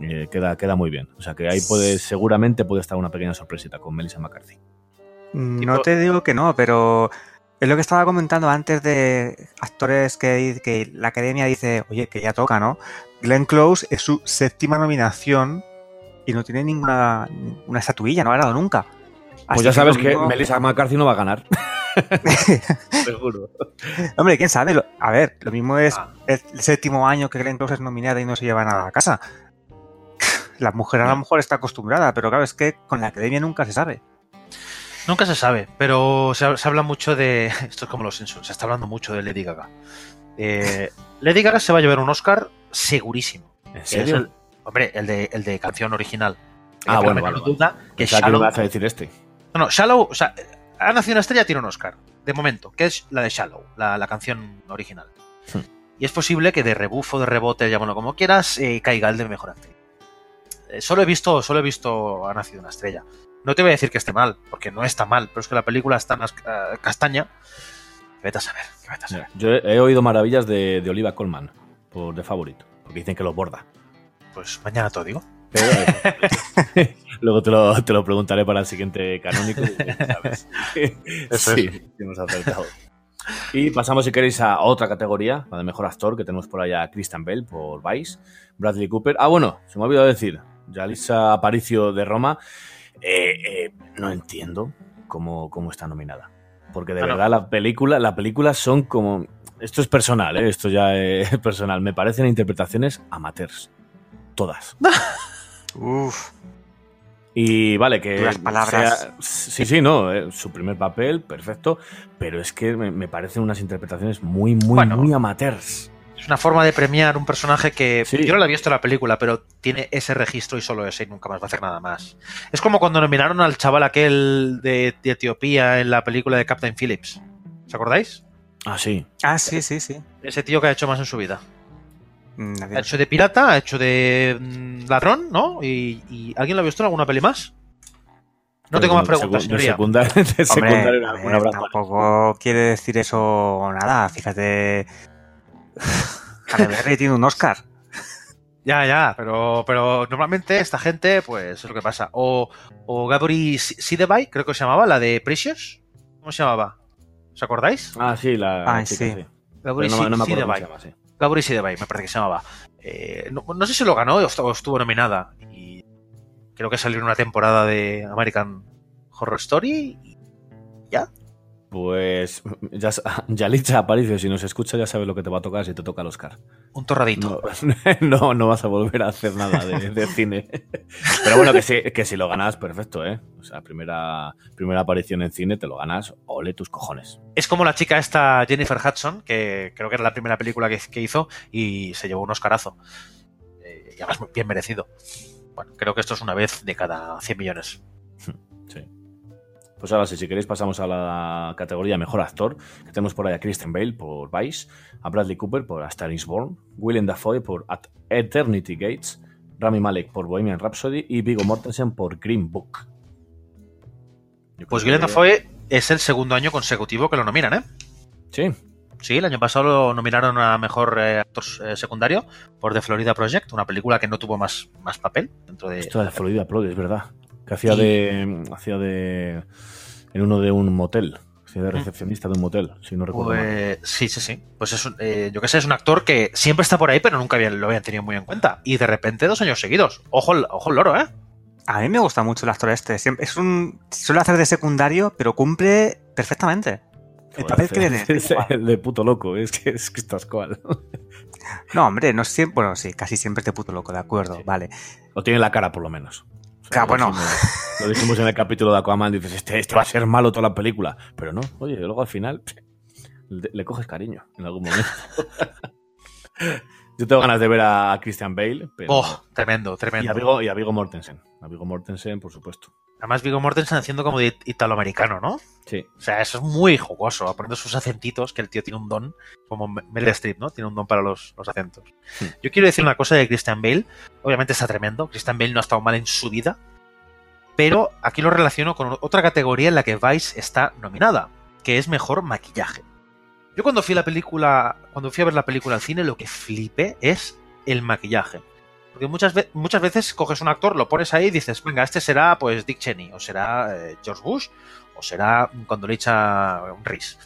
eh, queda, queda muy bien. O sea que ahí puede, seguramente puede estar una pequeña sorpresita con Melissa McCarthy. No Tipo- te digo que no, pero es lo que estaba comentando antes de actores que, que la academia dice, oye, que ya toca, ¿no? Glenn Close es su séptima nominación y no tiene ninguna una estatuilla, no ha ganado nunca. Pues ya sabes que Melissa McCarthy no va a ganar. Seguro. Hombre, quién sabe. A ver, lo mismo es Ah. el séptimo año que Glenn Close es nominada y no se lleva nada a casa. La mujer a lo mejor está acostumbrada, pero claro, es que con la academia nunca se sabe. Nunca se sabe, pero se, se habla mucho de. Esto es como los Simpsons, se está hablando mucho de Lady Gaga. Eh, Lady Gaga se va a llevar un Oscar segurísimo. ¿En que serio? el- hombre, el de, el de canción original. Ah, bueno, vale, vale. duda que Pensaba que Shallow, me vas a decir este. no, no, Shallow, o sea, ha nacido una estrella, tiene un Oscar, de momento, que es la de Shallow, la, la canción original. Hmm. Y es posible que de rebufo, de rebote, llámalo como quieras, eh, caiga el de mejor actriz. Eh, solo he visto, solo he visto Ha nacido una estrella. No te voy a decir que esté mal, porque no está mal, pero es que la película está más eh, castaña. Vete a saber, vete a saber. Yo he, he oído maravillas de, de Oliva Colman por de favorito, porque dicen que lo borda. Pues mañana te lo digo. Pero, luego te lo, te lo preguntaré para el siguiente canónico. sabes. Eso sí, hemos acertado. Y pasamos, si queréis, a otra categoría, la de mejor actor, que tenemos por allá a Christian Bale por Vice, Bradley Cooper. Ah, bueno, se me ha olvidado decir, Yalisa Aparicio de Roma. Eh, eh, no entiendo cómo, cómo está nominada. Porque de Ah, no. verdad la película, la película son como. Esto es personal, ¿eh? esto ya es personal. Me parecen interpretaciones amateurs. Todas. Uf, Y vale, que. Duras palabras. sea- sí, sí, no. eh, su primer papel, perfecto. Pero es que me, me parecen unas interpretaciones muy, muy, Bueno. muy amateurs. Una forma de premiar un personaje que Sí. yo no lo he visto en la película, pero tiene ese registro y solo ese y nunca más va a hacer nada más. Es como cuando nominaron al chaval aquel de, de Etiopía en la película de Captain Phillips. ¿Os acordáis? Ah, sí. Ah, sí, sí, sí. Ese tío que ha hecho más en su vida. Mm, nadie Ha hecho de pirata, ha hecho de mm, ladrón, ¿no? Y, y ¿alguien lo ha visto en alguna peli más? No tengo más preguntas, secu- de señoría. secundaria- de Hombre, ver, abrazo. tampoco quiere decir eso nada. Fíjate. Halle Berry tiene un Oscar. Ya, ya, pero, pero normalmente esta gente, pues es lo que pasa. O, o Gabri Sidebay, creo que se llamaba, la de Precious. ¿Cómo se llamaba? ¿Os acordáis? Ah, sí, la chica, sí. sí. Gabri no, me- no me acuerdo cómo Sidebay. se llama, sí. Gabri Sidebay, me parece que se llamaba. Eh, no, no sé si lo ganó o estuvo, o estuvo nominada. Y creo que salió en una temporada de American Horror Story. y ya. Pues ya, Yalitza Aparicio, si nos escucha ya sabes lo que te va a tocar si te toca el Oscar. Un torradito. No, no, no vas a volver a hacer nada de, de cine. Pero bueno, que si, que si lo ganas, perfecto, ¿eh? O sea, primera, primera aparición en cine, te lo ganas, ole tus cojones. Es como la chica esta Jennifer Hudson, que creo que era la primera película que, que hizo y se llevó un Oscarazo. Eh, y además bien merecido. Bueno, creo que esto es una vez de cada 100 millones. Pues ahora sí, si queréis pasamos a la categoría Mejor Actor, que tenemos por ahí a Kristen Bale por Vice, a Bradley Cooper por A Star is Born, Willem Dafoe por At Eternity Gates, Rami Malek por Bohemian Rhapsody y Viggo Mortensen por Green Book. Pues Willem que- Dafoe es el segundo año consecutivo que lo nominan, ¿eh? Sí, Sí, el año pasado lo nominaron a mejor eh, actor eh, secundario por The Florida Project, una película que no tuvo más, más papel dentro de. esto de Florida Pro, es verdad. Que hacía Y- de. Hacía de. En uno de un motel. Hacía de recepcionista de un motel, si no recuerdo mal. Pues, sí, sí, sí. Pues es un, eh, yo qué sé, es un actor que siempre está por ahí, pero nunca habían- lo habían tenido muy en cuenta. Y de repente, dos años seguidos. Ojo, ojo el loro, ¿eh? A mí me gusta mucho el actor este. Siempre, es un. Suele hacer de secundario, pero cumple perfectamente. El papel que le. Es de puto loco, es que, es que estás cual. No, hombre, no siempre. Bueno, sí, casi siempre te puto loco, de acuerdo, Sí. vale. O tiene la cara, por lo menos. Sea, bueno. dijimos- Lo dijimos en el capítulo de Aquaman, dices, este, este va a ser malo toda la película. Pero no, oye, luego al final le, le coges cariño en algún momento. Yo tengo ganas de ver a Christian Bale, pero... Oh, tremendo, y, a tremendo. Y a Viggo Mortensen. A Viggo Mortensen, por supuesto. Además, Viggo Mortensen haciendo como de italoamericano, ¿no? Sí. O sea, eso es muy jugoso, poniendo sus acentitos, que el tío tiene un don, como Meryl Streep, ¿no? Tiene un don para los, los acentos. Hmm. Yo quiero decir una cosa de Christian Bale. Obviamente está tremendo. Christian Bale no ha estado mal en su vida. Pero aquí lo relaciono con otra categoría en la que Vice está nominada, que es mejor maquillaje. Yo cuando fui a la película, cuando fui a ver la película al cine, lo que flipé es el maquillaje. Porque muchas, ve- muchas veces coges un actor, lo pones ahí y dices, venga, este será pues Dick Cheney, o será eh, George Bush, o será cuando le echa un Reese.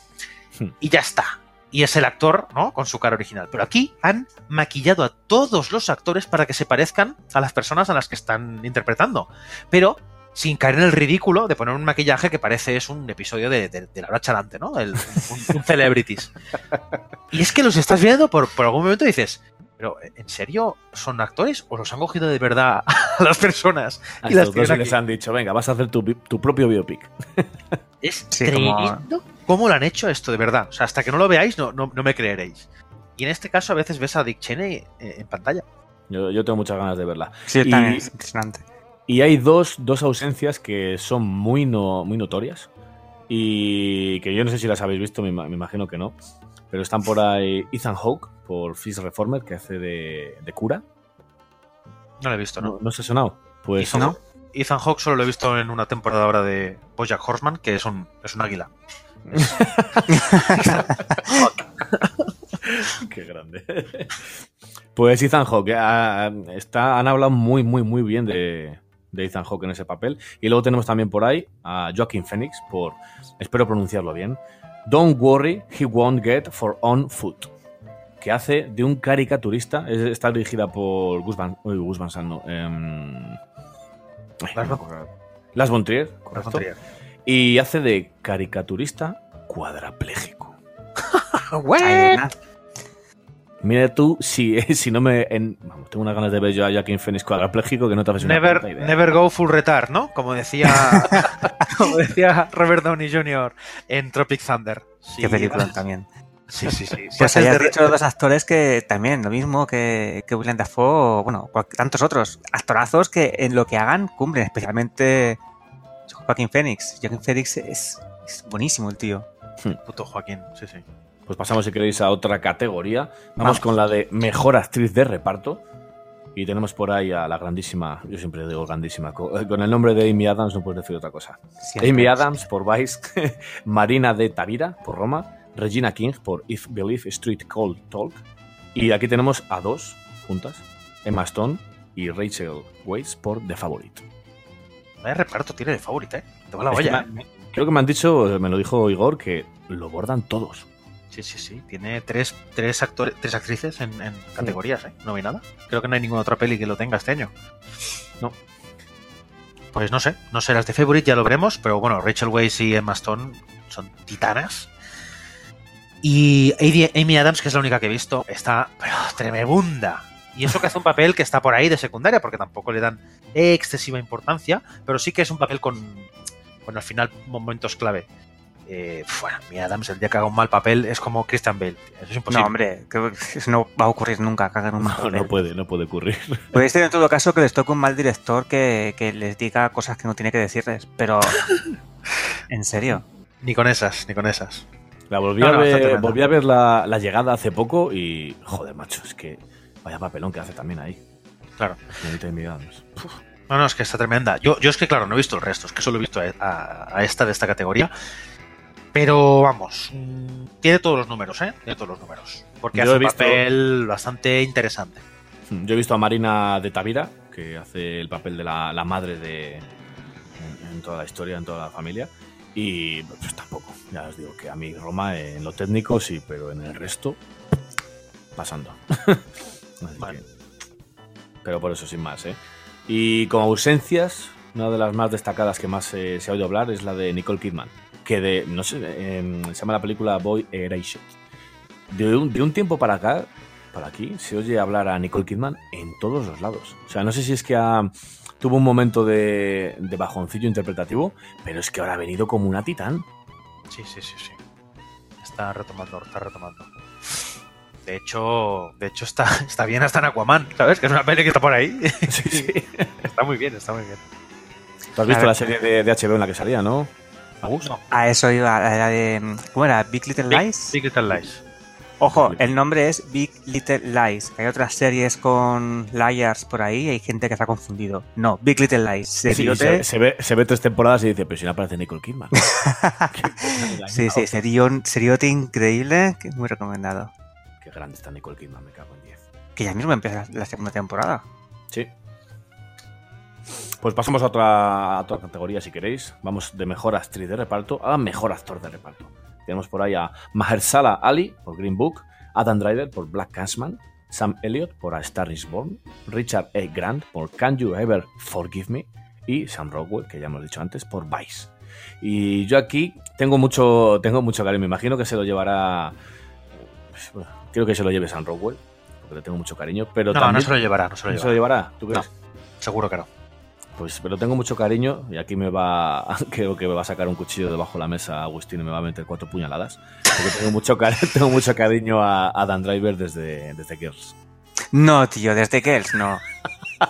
Hmm. Y ya está. Y es el actor, ¿no? Con su cara original. Pero aquí han maquillado a todos los actores para que se parezcan a las personas a las que están interpretando. Pero sin caer en el ridículo de poner un maquillaje que parece es un episodio de, de, de la hora chalante, ¿no? El- un, un celebrities. Y es que los estás viendo por, por algún momento y dices, pero ¿en serio son actores o los han cogido de verdad a las personas? A Y las dos tienen les aquí. han dicho, venga, vas a hacer tu, tu propio biopic. Es Sí, como- tremendo cómo lo han hecho esto, de verdad. O sea, hasta que no lo veáis no, no, no me creeréis. Y en este caso a veces ves a Dick Cheney eh, en pantalla. Yo, yo tengo muchas ganas de verla. Sí, Y- también es impresionante. Y hay dos, dos ausencias que son muy, no, muy notorias y que yo no sé si las habéis visto, me, me imagino que no, pero están por ahí Ethan Hawke por Fist Reformer, que hace de, de cura. No lo he visto, ¿no? ¿No, ¿No se ha sonado? Pues Ethan, ¿no? Ethan Hawke solo lo he visto en una temporada ahora de Bojack Horseman, que es un, es un águila. Qué grande. Pues Ethan Hawke, ah, está, han hablado muy, muy, muy bien de, de Ethan Hawke en ese papel. Y luego tenemos también por ahí a Joaquin Phoenix por, espero pronunciarlo bien, Don't worry, he won't get for on foot. Que hace de un caricaturista, es- está dirigida por Gus Van, uy, Gus Van Sant, no, em, Las no. Las von Trier, correcto. Y hace de caricaturista cuadrapléjico. Mira tú, si, si no me. en- vamos, tengo unas ganas de ver yo a Joaquin Phoenix cuadrapléjico que no te haces una Never, idea. never go full retard, ¿no? Como decía, como decía Robert Downey Jr. en Tropic Thunder. Sí, Qué película también. Sí, sí, sí. Si Pues de- dicho dos actores que también, lo mismo que, que Willem Dafoe, o, bueno, cual- tantos otros. Actorazos que en lo que hagan cumplen, especialmente Joaquín Phoenix. Joaquín Phoenix es, es buenísimo el tío. Puto Joaquín, sí, sí. Pues pasamos, si queréis, a otra categoría. Vamos, Vamos. con la de mejor actriz de reparto. Y tenemos por ahí a la grandísima, yo siempre digo grandísima, eh, con el nombre de Amy Adams no puedes decir otra cosa. Siempre. Amy Adams por Vice, Marina de Tavira por Roma, Regina King por If Believe Street Cold Talk. Y aquí tenemos a dos juntas, Emma Stone y Rachel Weisz por The Favorite. Vaya reparto tiene de favorita, ¿eh? Te va la olla. me- Creo que me han dicho, me lo dijo Igor, que lo bordan todos. Sí, sí, sí. Tiene tres, tres, actores, tres actrices en, en categorías, ¿eh? Nada. Creo que no hay ninguna otra peli que lo tenga este año. No. Pues no sé. No sé, las de Favorite ya lo veremos, pero bueno, Rachel Weisz y Emma Stone son titanas. Y Amy- Adams, que es la única que he visto, está pero, tremebunda. Y eso que hace un papel que está por ahí de secundaria, porque tampoco le dan excesiva importancia, pero sí que es un papel con, con al final momentos clave. Eh, bueno, Amy Adams, el día que haga un mal papel, es como Christian Bale. Eso es imposible. No, hombre, creo que eso no va a ocurrir nunca, que hagan un mal No, papel. no puede, no puede ocurrir. Puede ser en todo caso que les toque un mal director que, que les diga cosas que no tiene que decirles, pero... en serio. Ni con esas, ni con esas. La volví, No, a, no, ver, volví a ver la, la llegada hace poco y. Joder, macho, es que. Vaya papelón que hace también ahí. Claro. No, no, es que está tremenda. Yo, yo es que, claro, no he visto el resto, es que solo he visto a, a- a esta de esta categoría. Pero vamos, mm, tiene todos los números, ¿eh? Tiene todos los números. Porque Yo hace he un visto- papel bastante interesante. Yo he visto a Marina de Tavira, que hace el papel de la, la madre de. En, en toda la historia, en toda la familia. Y pues tampoco. Ya os digo que a mí Roma en lo técnico sí, pero en el resto. Pasando. Así Vale. que- pero por eso, sin más, ¿eh? Y como ausencias, una de las más destacadas que más eh, se ha oído hablar es la de Nicole Kidman. Que de. No sé, em, se llama la película Boy Erased. De un, de un tiempo para acá, para aquí, se oye hablar a Nicole Kidman en todos los lados. O sea, no sé si es que ha- tuvo un momento de, de bajoncillo interpretativo, pero es que ahora ha venido como una titán. Sí, sí, sí, sí. Está retomando, está retomando. De hecho, de hecho está, está bien hasta en Aquaman, ¿sabes? Que es una peli que está por ahí. Sí, sí. Está muy bien, está muy bien. Tú has visto la serie de, de HBO en la que salía, ¿no? A eso iba, a la de... ¿Cómo era? ¿Big Little Lies? Big Little Lies. Ojo, el nombre es Big Little Lies. Hay otras series con liars por ahí y hay gente que se ha confundido. No, Big Little Lies. Sí, se, se ve, se ve tres temporadas y dice, pero si no aparece Nicole Kidman. Sí, sí, serión- seriote increíble, que muy recomendado. Qué grande está Nicole Kidman, me cago en 10. Que ya mismo empieza la segunda temporada. Sí. Pues pasamos a otra, a otra categoría si queréis. Vamos de mejor actriz de reparto a mejor actor de reparto. Tenemos por ahí a Mahershala Ali por Green Book, Adam Driver por Black Clansman, Sam Elliott por A Star is Born, Richard E. Grant por Can You Ever Forgive Me y Sam Rockwell, que ya hemos dicho antes, por Vice. Y yo aquí tengo mucho, tengo mucho cariño. Me imagino que se lo llevará. pues, bueno, Quiero que se lo lleve Sam Rockwell, porque le tengo mucho cariño. Pero No, también, no se lo llevará, no se lo ¿No se lo llevará. llevará? ¿Tú crees? Seguro que no. Pues pero tengo mucho cariño y aquí me va, creo que me va a sacar un cuchillo debajo de la mesa Agustín y me va a meter cuatro puñaladas. Porque tengo mucho, tengo mucho cariño a Adam Driver desde, desde Girls. No, tío, desde Girls, no.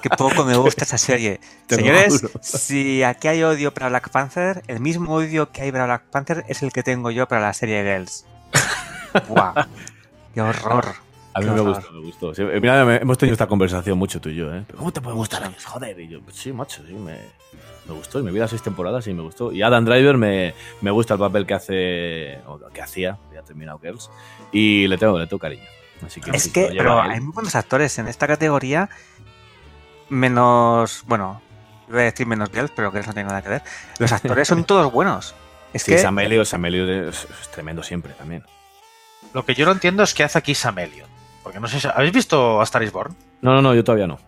Que poco me gusta esa serie. Te Señores, si aquí hay odio para Black Panther, el mismo odio que hay para Black Panther es el que tengo yo para la serie Girls. ¡Guau! ¡Qué horror! A mí me gustó, me gustó. Sí, mira, me- hemos tenido esta conversación mucho tú y yo, ¿eh? ¿Pero ¿Cómo te puede gustar? Joder, y yo, pues sí, macho, sí, me, me gustó. Y me vi las seis temporadas y me gustó. Y Adam Driver me, me gusta el papel que hace, o que hacía, ya ha terminado Girls. Y le tengo, le tengo cariño. Así que Es que, pero hay muy buenos actores en esta categoría, menos, bueno, iba a decir menos Girls, pero Girls no tiene nada que ver. Los actores son todos buenos. Es Sí, que Sam Elliott, Sam es, es tremendo siempre también. Lo que yo no entiendo es qué hace aquí Sam. Porque no sé si... ¿Habéis visto A Star is Born? No, no, no, yo todavía no.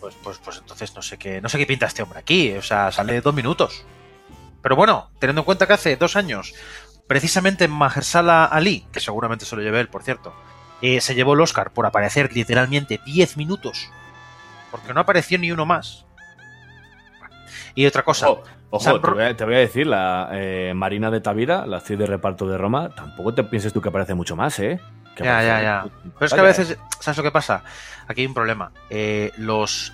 Pues, pues, pues entonces no sé qué, no sé qué pinta este hombre aquí. O sea, sale dos minutos. Pero bueno, teniendo en cuenta que hace dos años, precisamente Mahershala Ali, que seguramente se lo llevé él, por cierto, eh, se llevó el Oscar por aparecer literalmente 10 minutos. Porque no apareció ni uno más. Y otra cosa. Oh, Ojo, te voy, a, te voy a decir, la eh, Marina de Tavira, la actriz de reparto de Roma, tampoco te pienses tú que aparece mucho más, ¿eh? Que Ya, ya, ya. Pero es que a veces, ¿sabes lo que pasa? Aquí hay un problema. Eh, los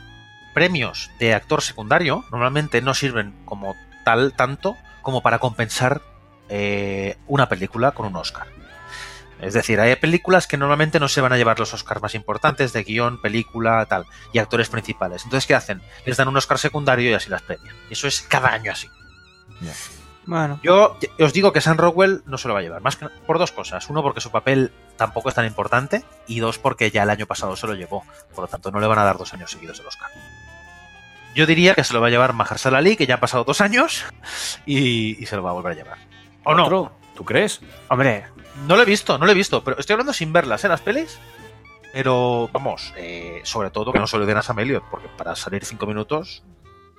premios de actor secundario normalmente no sirven como tal, tanto como para compensar eh, una película con un Oscar. Es decir, hay películas que normalmente no se van a llevar los Oscars más importantes de guion, película, tal, y actores principales. Entonces, ¿qué hacen? Les dan un Oscar secundario y así las premian. Y eso es cada año así. Bueno, Yo os digo que Sam Rockwell no se lo va a llevar, más que por dos cosas. Uno, porque su papel tampoco es tan importante, y dos, porque ya el año pasado se lo llevó. Por lo tanto, no le van a dar dos años seguidos el Oscar. Yo diría que se lo va a llevar Mahershala Ali, que ya han pasado dos años, y, y se lo va a volver a llevar. ¿O no? ¿Tú crees? hombre, No lo he visto, no lo he visto, pero estoy hablando sin verlas, ¿eh? Las pelis. Pero, vamos, eh, sobre todo que no se lo den a Sam porque para salir cinco minutos...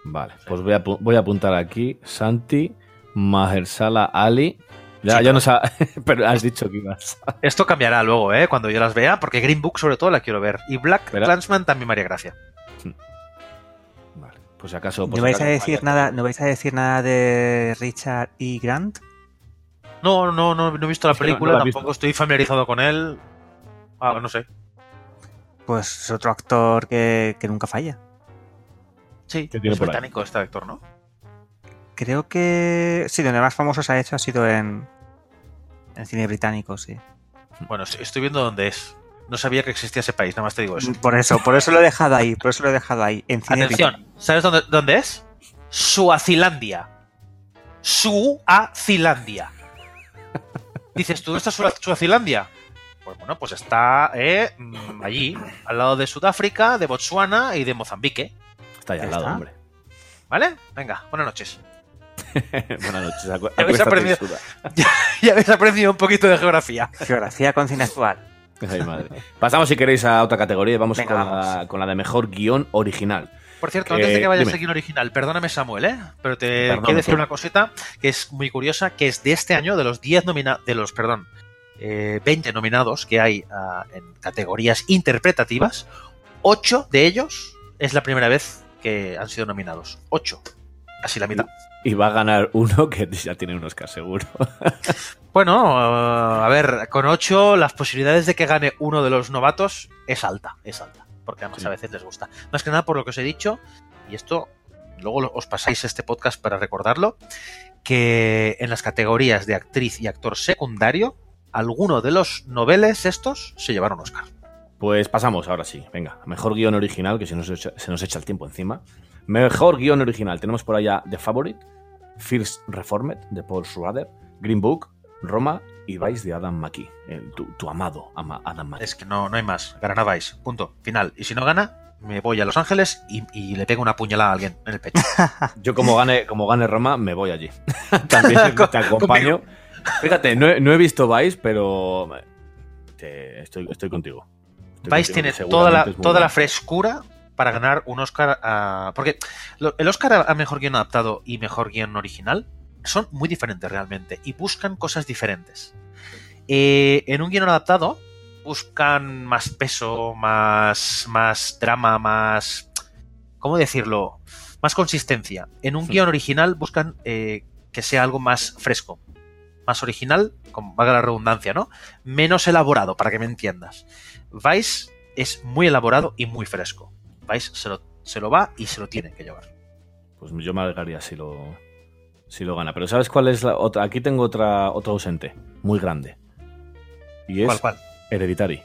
Vale, pues voy a, voy a apuntar aquí Santi, Mahershala Ali. Ya, Sí, ya no sa- pero has dicho que ibas. Esto cambiará luego, ¿eh? Cuando yo las vea, porque Green Book sobre todo la quiero ver. Y Black. Clansman también me haría gracia. Vale, pues si acaso. por ¿no vais a decir nada, no vais a decir nada de Richard E. Grant? No, no, no, no he visto la película, no la he tampoco visto. estoy familiarizado con él. Ah, no sé. Pues es otro actor que, que nunca falla. Sí, ¿Qué tiene es ahí? británico este actor, ¿no? Creo que sí, donde más famoso se ha hecho ha sido en, en cine británico, sí. Bueno, estoy viendo dónde es. No sabía que existía ese país, nada más te digo eso. Por eso, por eso lo he dejado ahí, por eso lo he dejado ahí. En cine Atención, ¿sabes dónde, dónde es? Suazilandia. Suazilandia. Dices, ¿tú dónde está Sua- Suazilandia? Pues bueno, pues está eh, mm, allí, al lado de Sudáfrica, de Botsuana y de Mozambique. Está ahí al ¿Ya lado, está? hombre. ¿Vale? Venga, buenas noches. Buenas noches. Ya habéis aprendido. Ya habéis aprendido un poquito de geografía. Geografía con cine actual. Ay, madre. Pasamos, si queréis, a otra categoría y vamos, Venga, con, La, vamos. con la de mejor guion original. Por cierto, Eh, antes de que vayas dime. a seguir original, perdóname Samuel, ¿eh? Pero te Perdón, quiero decir una cosita que es muy curiosa, que es de este año, de los 10 nominados, de los, perdón, eh, 20 nominados que hay ah, en categorías interpretativas, 8 de ellos es la primera vez que han sido nominados. 8. Casi la mitad. Y va a ganar uno que ya tiene un Oscar seguro. Bueno, ah, a ver, con 8 las posibilidades de que gane uno de los novatos es alta, es alta. Porque además Sí. a veces les gusta. Más que nada por lo que os he dicho, y esto luego os pasáis este podcast para recordarlo, que en las categorías de actriz y actor secundario, alguno de los noveles estos se llevaron Oscar. Pues pasamos, ahora sí. Venga, mejor guion original, que se nos echa, se nos echa el tiempo encima. Mejor guion original. Tenemos por allá The Favorite, First Reformed, de Paul Schrader, Green Book, Roma y Vice de Adam McKee. el- tu, tu amado ama- Adam McKee. Es que no, no hay más. Ganará Vice. Punto. Final. Y si no gana, me voy a Los Ángeles y, y le pego una puñalada a alguien en el pecho. Yo como gane, como gane Roma, me voy allí. También te acompaño. Fíjate, no he, no he visto Vice, pero te- estoy, estoy contigo. Estoy Vice contigo, tiene toda la, toda la frescura para ganar un Oscar a... Porque el Oscar a Mejor Guión Adaptado y Mejor Guión Original son muy diferentes realmente y buscan cosas diferentes. Eh, en un guion adaptado buscan más peso, más, más drama, más... ¿Cómo decirlo? Más consistencia. En un Sí. guion original buscan eh, que sea algo más fresco, más original, como valga la redundancia, ¿no? Menos elaborado, para que me entiendas. Vice es muy elaborado y muy fresco. Vice se lo, se lo va y se lo tiene que llevar. Pues yo me alegraría si lo, si lo gana. Pero ¿sabes cuál es la otra? Aquí tengo otra, otro ausente, muy grande. Y es ¿Cuál, cuál? Hereditary.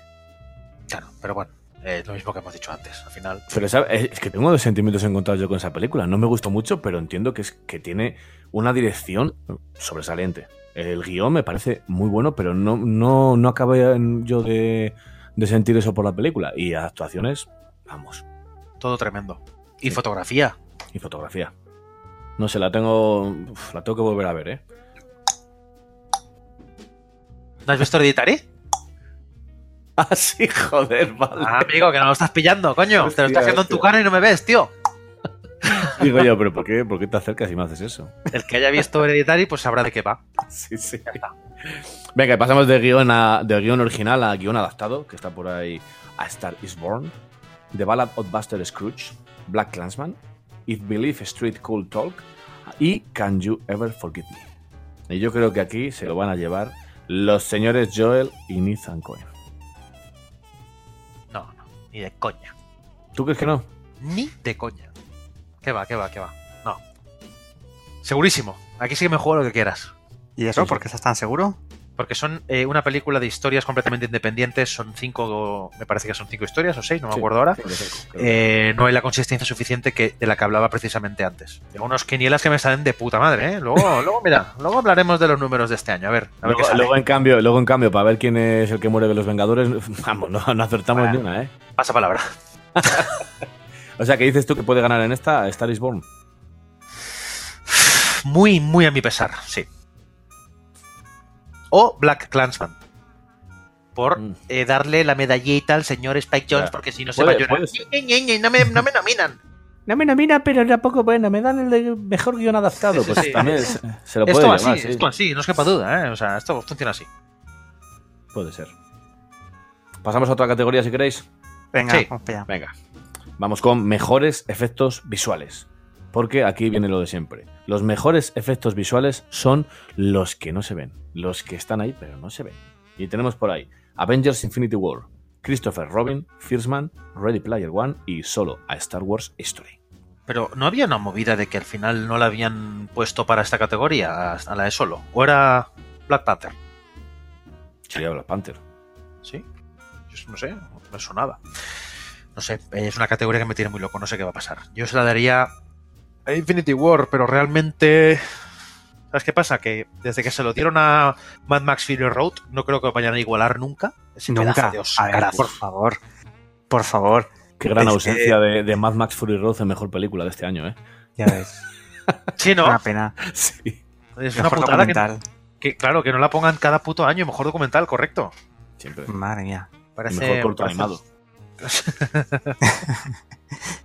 Claro, pero bueno, eh, es lo mismo que hemos dicho antes. Al final, Pero ¿sabes? es que tengo dos sentimientos encontrados yo con esa película. No me gustó mucho, pero entiendo que, es, que tiene una dirección sobresaliente. El guion me parece muy bueno, pero no, no, no acabé yo de, de sentir eso por la película. Y actuaciones, vamos. todo tremendo. Y Sí. fotografía. Y fotografía. No sé, la tengo. uf, la tengo que volver a ver, ¿eh? ¿No has visto Hereditary? Ah, sí, joder, vale. Ah, amigo, que no lo estás pillando, coño. Te lo estoy haciendo en tu cara y no me ves, tío. Digo yo, pero ¿por qué, ¿por qué te acercas y me haces eso? El que haya visto Hereditary, pues sabrá de qué va. Sí, sí. Venga, pasamos de guion, a, de guion original a guion adaptado, que está por ahí A Star is Born, The Ballad of Buster Scrooge, Black Clansman, If Believe Street Cool Talk, y Can You Ever Forget Me. Y yo creo que aquí se lo van a llevar los señores Joel y Nathan Cohen. No, no, ni de coña. ¿Tú crees que no? Ni de coña. ¿Qué va, qué va, qué va? No. Segurísimo. Aquí sí que me juego lo que quieras. ¿Y eso? Sí, sí. ¿Por qué estás tan seguro? Porque son eh, una película de historias completamente independientes. Son cinco, me parece que son cinco historias o seis, no me Sí, acuerdo ahora. Eh, no hay la consistencia suficiente que, de la que hablaba precisamente antes. Tengo unos quinielas que me salen de puta madre, ¿eh? Luego, luego mira, luego hablaremos de los números de este año. A ver, a ver qué Luego, en cambio, luego en cambio, para ver quién es el que muere de los Vengadores, vamos, no, no acertamos Bueno. ni una, ¿eh? Pasa palabra. O sea, que dices tú que puede ganar en esta Star is Born. Muy, muy a mi pesar, sí. O Black Clansman. Por Mm. eh, darle la medallita al señor Spike Jones, Claro. porque si no se va a llorar. No me, no me nominan. No me nomina, pero tampoco bueno, me dan el de mejor guion adaptado. Sí, pues sí. también se, se lo puede Esto llevar, así, sí. esto así, no os quepa duda, ¿eh? O sea, esto funciona así. Puede ser. Pasamos a otra categoría si queréis. Venga, Sí. vamos para allá. Venga. Vamos con mejores efectos visuales. Porque aquí viene lo de siempre. Los mejores efectos visuales son los que no se ven. Los que están ahí, pero no se ven. Y tenemos por ahí Avengers Infinity War, Christopher Robin, First Man, Ready Player One y solo a Star Wars History. Pero ¿no había una movida de que al final no la habían puesto para esta categoría, a, la de solo? ¿O era Black Panther? Sería Black Panther. ¿Sí? Yo no sé, no me sonaba. No sé, es una categoría que me tiene muy loco, no sé qué va a pasar. Yo se la daría a Infinity War, pero realmente... ¿Sabes qué pasa? Que desde que se lo dieron a Mad Max Fury Road, no creo que vayan a igualar nunca. Ese Nunca. de A ver, Oscarazo. por favor. Por favor. Qué gran Es que- ausencia de, de Mad Max Fury Road en mejor película de este año, ¿eh? Ya ves. Sí, ¿no? Una pena. Sí. Es una putada que, documental. que, claro, que no la pongan cada puto año. Mejor documental, correcto. Siempre. Madre mía. Parece, mejor corto parece- animado.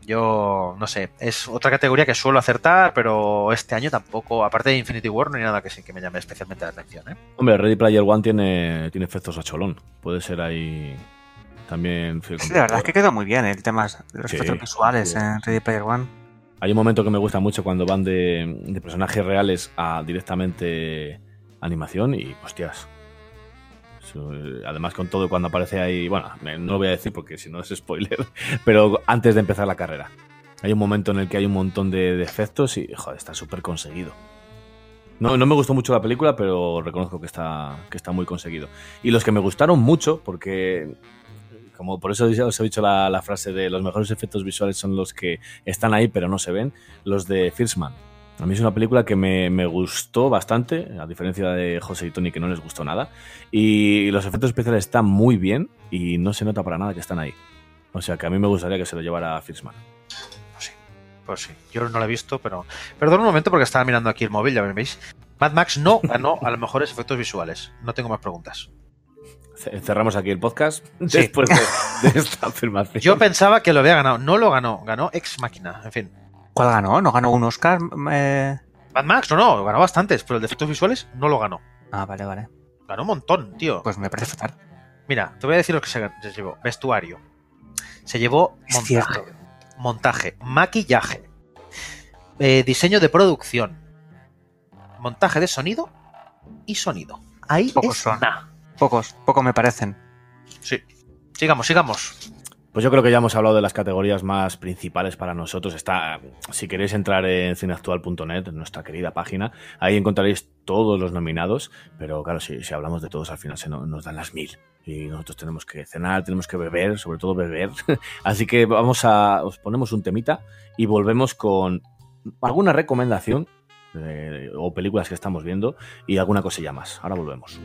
Yo no sé, es otra categoría que suelo acertar, pero este año tampoco, aparte de Infinity War, no hay nada que sí que me llame especialmente la atención. ¿eh? Hombre, Ready Player One tiene, tiene efectos a cholón. Puede ser ahí también. Sí, la verdad es que quedó muy bien el tema de los Sí, efectos visuales sí. en Ready Player One. Hay un momento que me gusta mucho cuando van de, de personajes reales a directamente animación y hostias. Además con todo cuando aparece ahí, bueno, no lo voy a decir porque si no es spoiler, pero antes de empezar la carrera. Hay un momento en el que hay un montón de, de efectos y, joder, está súper conseguido. No, no me gustó mucho la película, pero reconozco que está, que está muy conseguido. Y los que me gustaron mucho, porque como por eso os he dicho la, frase de los mejores efectos visuales son los que están ahí pero no se ven, los de First. A mí es una película que me, me gustó bastante, a diferencia de José y Tony que no les gustó nada. Y los efectos especiales están muy bien y no se nota para nada que están ahí. O sea que a mí me gustaría que se lo llevara First Man. Pues sí, yo no la he visto, pero. Perdón un momento porque estaba mirando aquí el móvil, ya me veis. Mad Max no ganó a los mejores efectos visuales. No tengo más preguntas. Ce- Cerramos aquí el podcast Sí. después de, de esta afirmación. Yo pensaba que lo había ganado. No lo ganó, ganó Ex Máquina. En fin. ¿Cuál ganó? ¿No ganó un Oscar? Eh, Mad Max, no, no, ganó bastantes, pero el de efectos visuales no lo ganó. Ah, vale, vale. Ganó un montón, tío. Pues me parece fatal. Mira, te voy a decir lo que se, se llevó. Vestuario. Se llevó montaje. Montaje. Maquillaje. eh, diseño de producción. Montaje de sonido. Y sonido. Ahí Pocos es son. Pocos, pocos me parecen. Sí. Sigamos, sigamos. Pues yo creo que ya hemos hablado de las categorías más principales para nosotros. Está, si queréis entrar en cineactual.net, nuestra querida página, ahí encontraréis todos los nominados. Pero claro, si, si hablamos de todos, al final se no- nos dan las mil. Y nosotros tenemos que cenar, tenemos que beber, sobre todo beber. Así que vamos a, os ponemos un temita y volvemos con alguna recomendación eh, o películas que estamos viendo y alguna cosilla más. Ahora volvemos.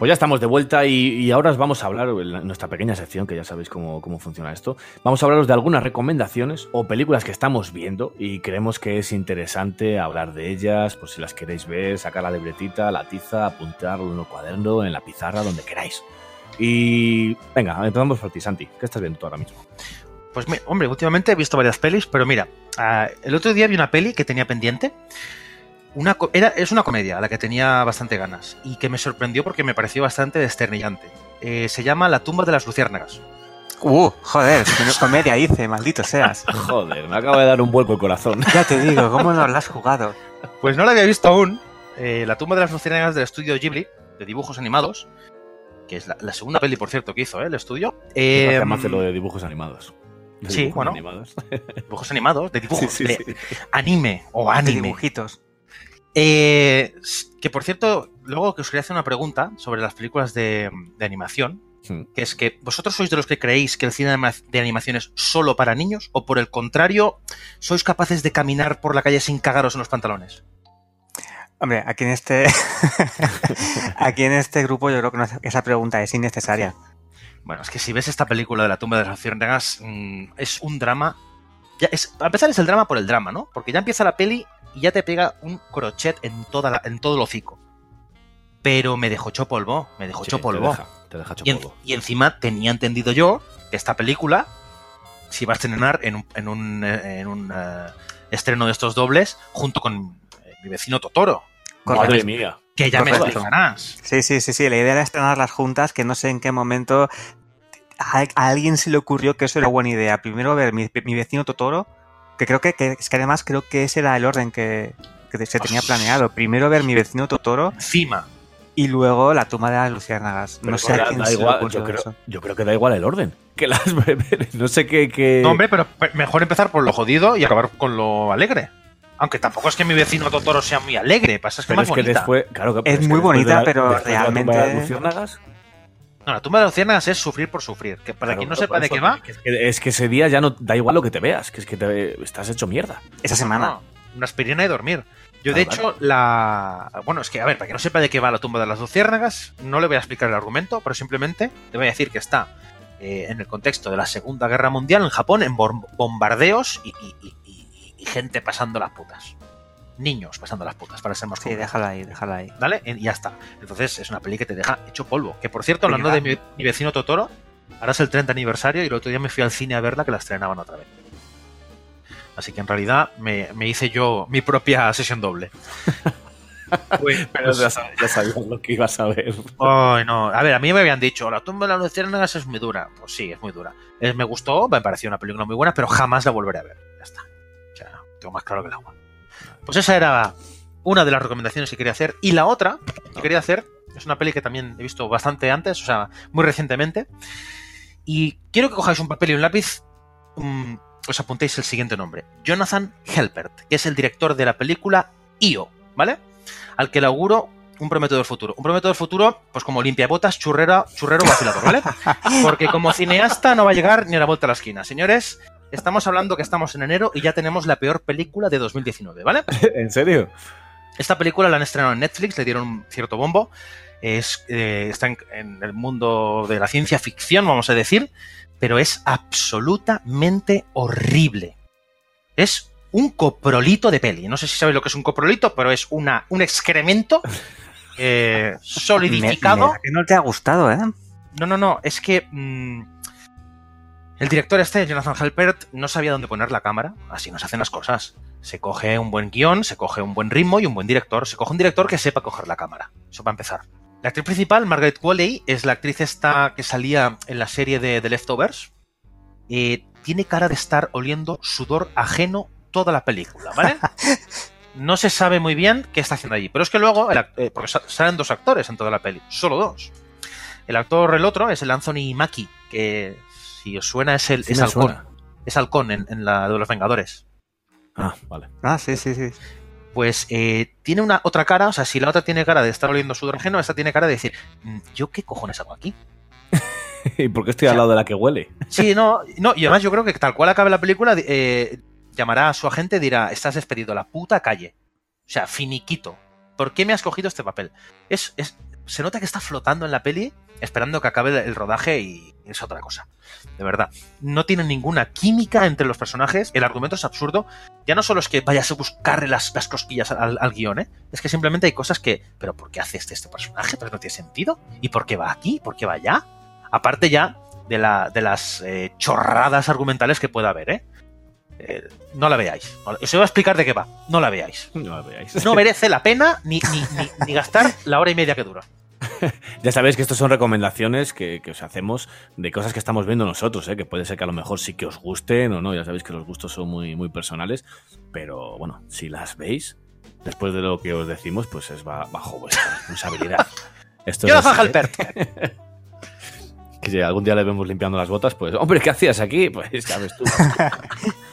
Pues ya estamos de vuelta y, ahora os vamos a hablar, en nuestra pequeña sección, que ya sabéis cómo, cómo funciona esto, vamos a hablaros de algunas recomendaciones o películas que estamos viendo y creemos que es interesante hablar de ellas, por si las queréis ver, sacar la libretita, la tiza, apuntarlo en un cuaderno, en la pizarra, donde queráis. Y venga, empezamos por ti, Santi. ¿Qué estás viendo tú ahora mismo? Pues hombre, últimamente he visto varias pelis, pero mira, ah, el otro día vi una peli que tenía pendiente. Una, era, es una comedia a la que tenía bastante ganas y que me sorprendió porque me pareció bastante desternillante. Eh, se llama La tumba de las luciérnagas. Uh, joder, menos comedia hice, maldito seas. Joder, me acaba de dar un vuelco el corazón. Ya te digo, ¿cómo nos la has jugado? Pues no la había visto aún. Eh, la tumba de las luciérnagas del estudio Ghibli, de dibujos animados, que es la, la segunda peli, por cierto, que hizo ¿eh? el estudio. Eh, Además de lo de dibujos animados. De sí, dibujos bueno. animados. dibujos animados, de dibujos, Sí, sí, de sí. anime o De anime. dibujitos. Eh, que por cierto, luego que os quería hacer una pregunta sobre las películas de, de animación, Sí. que es que vosotros sois de los que creéis que el cine de anima- de animación es solo para niños o por el contrario, sois capaces de caminar por la calle sin cagaros en los pantalones. Hombre, aquí en este aquí en este grupo yo creo que no- esa pregunta es innecesaria. Bueno, es que si ves esta película de la tumba de las luciérnagas, mm, es un drama. Ya es, para empezar es el drama por el drama, ¿no? Porque ya empieza la peli y ya te pega un crochet en, toda la- en todo el hocico. Pero me dejó hecho polvo, me dejó Sí, hecho te polvo. deja, te deja hecho Y, en- polvo. y encima tenía entendido yo que esta película se iba a estrenar en un, en un, eh, en un, eh, estreno de estos dobles junto con eh, mi vecino Totoro. Correcto. Madre mía. Que ya me explicarás. Sí, sí, sí, sí. La idea era estrenarlas juntas, que no sé en qué momento a, a alguien se le ocurrió que eso era buena idea. Primero ver mi, mi vecino Totoro, que creo que, que es que además creo que ese era el orden que, que se tenía planeado. Primero ver mi vecino Totoro Encima. y luego la tumba de las luciérnagas. No sé a da- quién da se le igual, yo, creo, eso. yo creo que da igual el orden. Que las no sé qué. qué- No, hombre, pero pe- mejor empezar por lo jodido y acabar con lo alegre. Aunque tampoco es que mi vecino Totoro sea muy alegre, pasa es que pero más es que bonita. después. Claro, que- Es que muy bonita, de la- pero después de la tumba de las realmente- luciérnagas, No, la tumba de las luciérnagas es sufrir por sufrir. Que para claro, quien no sepa de qué va, que Es que, es que ese día ya no da igual lo que te veas, que es que te, estás hecho mierda. Esa semana. no, una aspirina y dormir. Yo, de Claro, hecho, la. Bueno, es que, a ver, para quien no sepa de qué va la tumba de las luciérnagas, no le voy a explicar el argumento, pero simplemente le voy a decir que está eh, en el contexto de la Segunda Guerra Mundial en Japón, en bom- bombardeos y, y- y- y- y gente pasando las putas. Niños pasando las putas, para ser más Sí, déjala ahí, déjala ahí. ¿Vale? Y ya está. Entonces es una peli que te deja hecho polvo. Que por cierto, hablando de mi, mi vecino Totoro, ahora es el 30 aniversario y el otro día me fui al cine a verla que la estrenaban otra vez. Así que en realidad me, me hice yo mi propia sesión doble. Pues- Pero ya, sab- ya sabías lo que ibas a ver. Ay, no. A ver, a mí me habían dicho, la tumba de las luciérnagas es muy dura. Pues sí, es muy dura. Es- me gustó, me pareció una película muy buena, pero jamás la volveré a ver. Ya está. O sea, tengo más claro que el agua. Pues esa era una de las recomendaciones que quería hacer. Y la otra que quería hacer es una peli que también he visto bastante antes, o sea, muy recientemente. Y quiero que cojáis un papel y un lápiz. mm, os apuntéis el siguiente nombre. Jonathan Helpert, que es el director de la película IO, ¿vale? Al que le auguro un prometedor futuro. Un prometedor futuro, pues como limpiabotas, churrera, churrero vacilador, ¿vale? Porque como cineasta no va a llegar ni a la vuelta a la esquina. Señores, estamos hablando que estamos en enero y ya tenemos la peor película de 2019, ¿vale? ¿En serio? Esta película la han estrenado en Netflix, le dieron un cierto bombo. Es, eh, está en, en el mundo de la ciencia ficción, vamos a decir, pero es absolutamente horrible. Es un coprolito de peli. No sé si sabéis lo que es un coprolito, pero es una, un excremento eh, solidificado. Me- me- que no te ha gustado, ¿eh? No, no, no, es que mm, el director este, Jonathan Halpert, no sabía dónde poner la cámara. Así nos hacen las cosas. Se coge un buen guion, se coge un buen ritmo y un buen director. Se coge un director que sepa coger la cámara. Eso para empezar. La actriz principal, Margaret Qualley, es la actriz esta que salía en la serie de The Leftovers. Eh, tiene cara de estar oliendo sudor ajeno toda la película, ¿vale? No se sabe muy bien qué está haciendo allí. Pero es que luego, el eh, porque sa- salen dos actores en toda la peli, solo dos. El actor, el otro, es el Anthony Mackie, que si os suena es el Sí es halcón. suena. Es halcón en, en la de los Vengadores. Ah, vale. Ah, sí, sí, sí. Pues eh, tiene una otra cara, o sea, si la otra tiene cara de estar oliendo sudor ajeno, esta tiene cara de decir, "Mm, ¿yo qué cojones hago aquí? ¿Y por qué estoy al lado de la que huele? Sí, no, no, y además yo creo que tal cual acabe la película, eh, llamará a su agente y dirá, estás despedido a la puta calle. O sea, finiquito. ¿Por qué me has cogido este papel? Es, es, se nota que está flotando en la peli esperando que acabe el rodaje y es otra cosa. De verdad. No tiene ninguna química entre los personajes. El argumento es absurdo. Ya no solo es que vayas a buscarle las, las cosquillas al, al guion, ¿eh? Es que simplemente hay cosas que. ¿Pero por qué hace este, este personaje? ¿Pero no tiene sentido? ¿Y por qué va aquí? ¿Por qué va allá? Aparte ya de, la, de las eh, chorradas argumentales que pueda haber, ¿eh? Eh, no la veáis. Os voy a explicar de qué va. No la veáis. No la veáis. No merece la pena ni, ni, ni, ni gastar la hora y media que dura. Ya sabéis que estos son recomendaciones que, que os hacemos de cosas que estamos viendo nosotros, ¿eh? que puede ser que a lo mejor sí que os gusten o no, ya sabéis que los gustos son muy, muy personales, pero bueno, si las veis, después de lo que os decimos, pues es ba- bajo vuestra responsabilidad. Esto Yo es faja ¿eh? Que si algún día le vemos limpiando las botas, pues, hombre, ¿qué hacías aquí? Pues ya ves tú.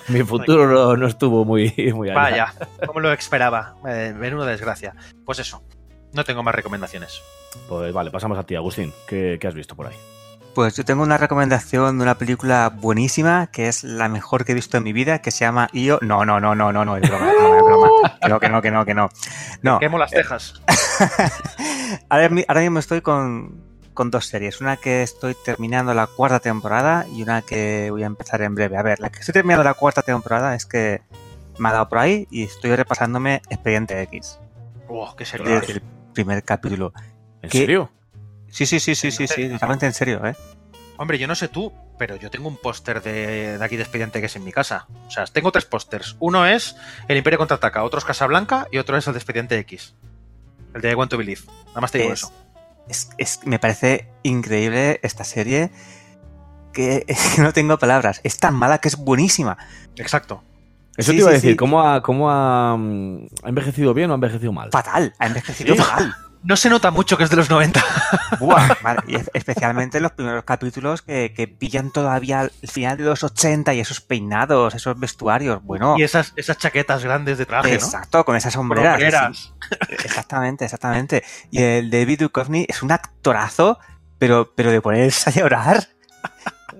Mi futuro no, no estuvo muy, muy allá. Vaya, como lo esperaba. Eh, menuda desgracia. Pues eso. No tengo más recomendaciones. Pues vale, pasamos a ti, Agustín. ¿Qué, qué has visto por ahí? Pues yo tengo una recomendación de una película buenísima, que es la mejor que he visto en mi vida, que se llama Io. No, no, no, no, no, no, es broma, es broma, es broma. Que no, que no, que no, que no. No. Quemo las cejas. Ahora, mi- ahora mismo estoy con, con dos series. Una que estoy terminando la cuarta temporada y una que voy a empezar en breve. A ver, la que estoy terminando la cuarta temporada es que me ha dado por ahí y estoy repasándome Expediente X. Oh, qué serio. Primer capítulo. ¿En ¿Qué? serio? Sí, sí, sí, sí, sí, sí, totalmente en serio, ¿eh? Hombre, yo no sé tú, pero yo tengo un póster de, de aquí de Expediente que es en mi casa. O sea, tengo tres pósters. Uno es El Imperio Contraataca, otro es Casablanca y otro es el de Expediente X. El de I Want to Believe. Nada más te digo Es- eso. Es, es- me parece increíble esta serie que, es que no tengo palabras. Es tan mala que es buenísima. Exacto. Eso Sí, te iba a decir, sí. ¿cómo, ha, cómo ha, mm, ha envejecido bien o ha envejecido mal? Fatal, ha envejecido Sí. fatal. No se nota mucho que es de los 90. Buah, especialmente los primeros capítulos que, que pillan todavía el final de los 80 y esos peinados, esos vestuarios. Bueno, Y esas, esas chaquetas grandes de traje, ¿no? exacto, con esas sombreras. Exactamente, exactamente. Y el David Duchovny es un actorazo, pero, pero de ponerse a llorar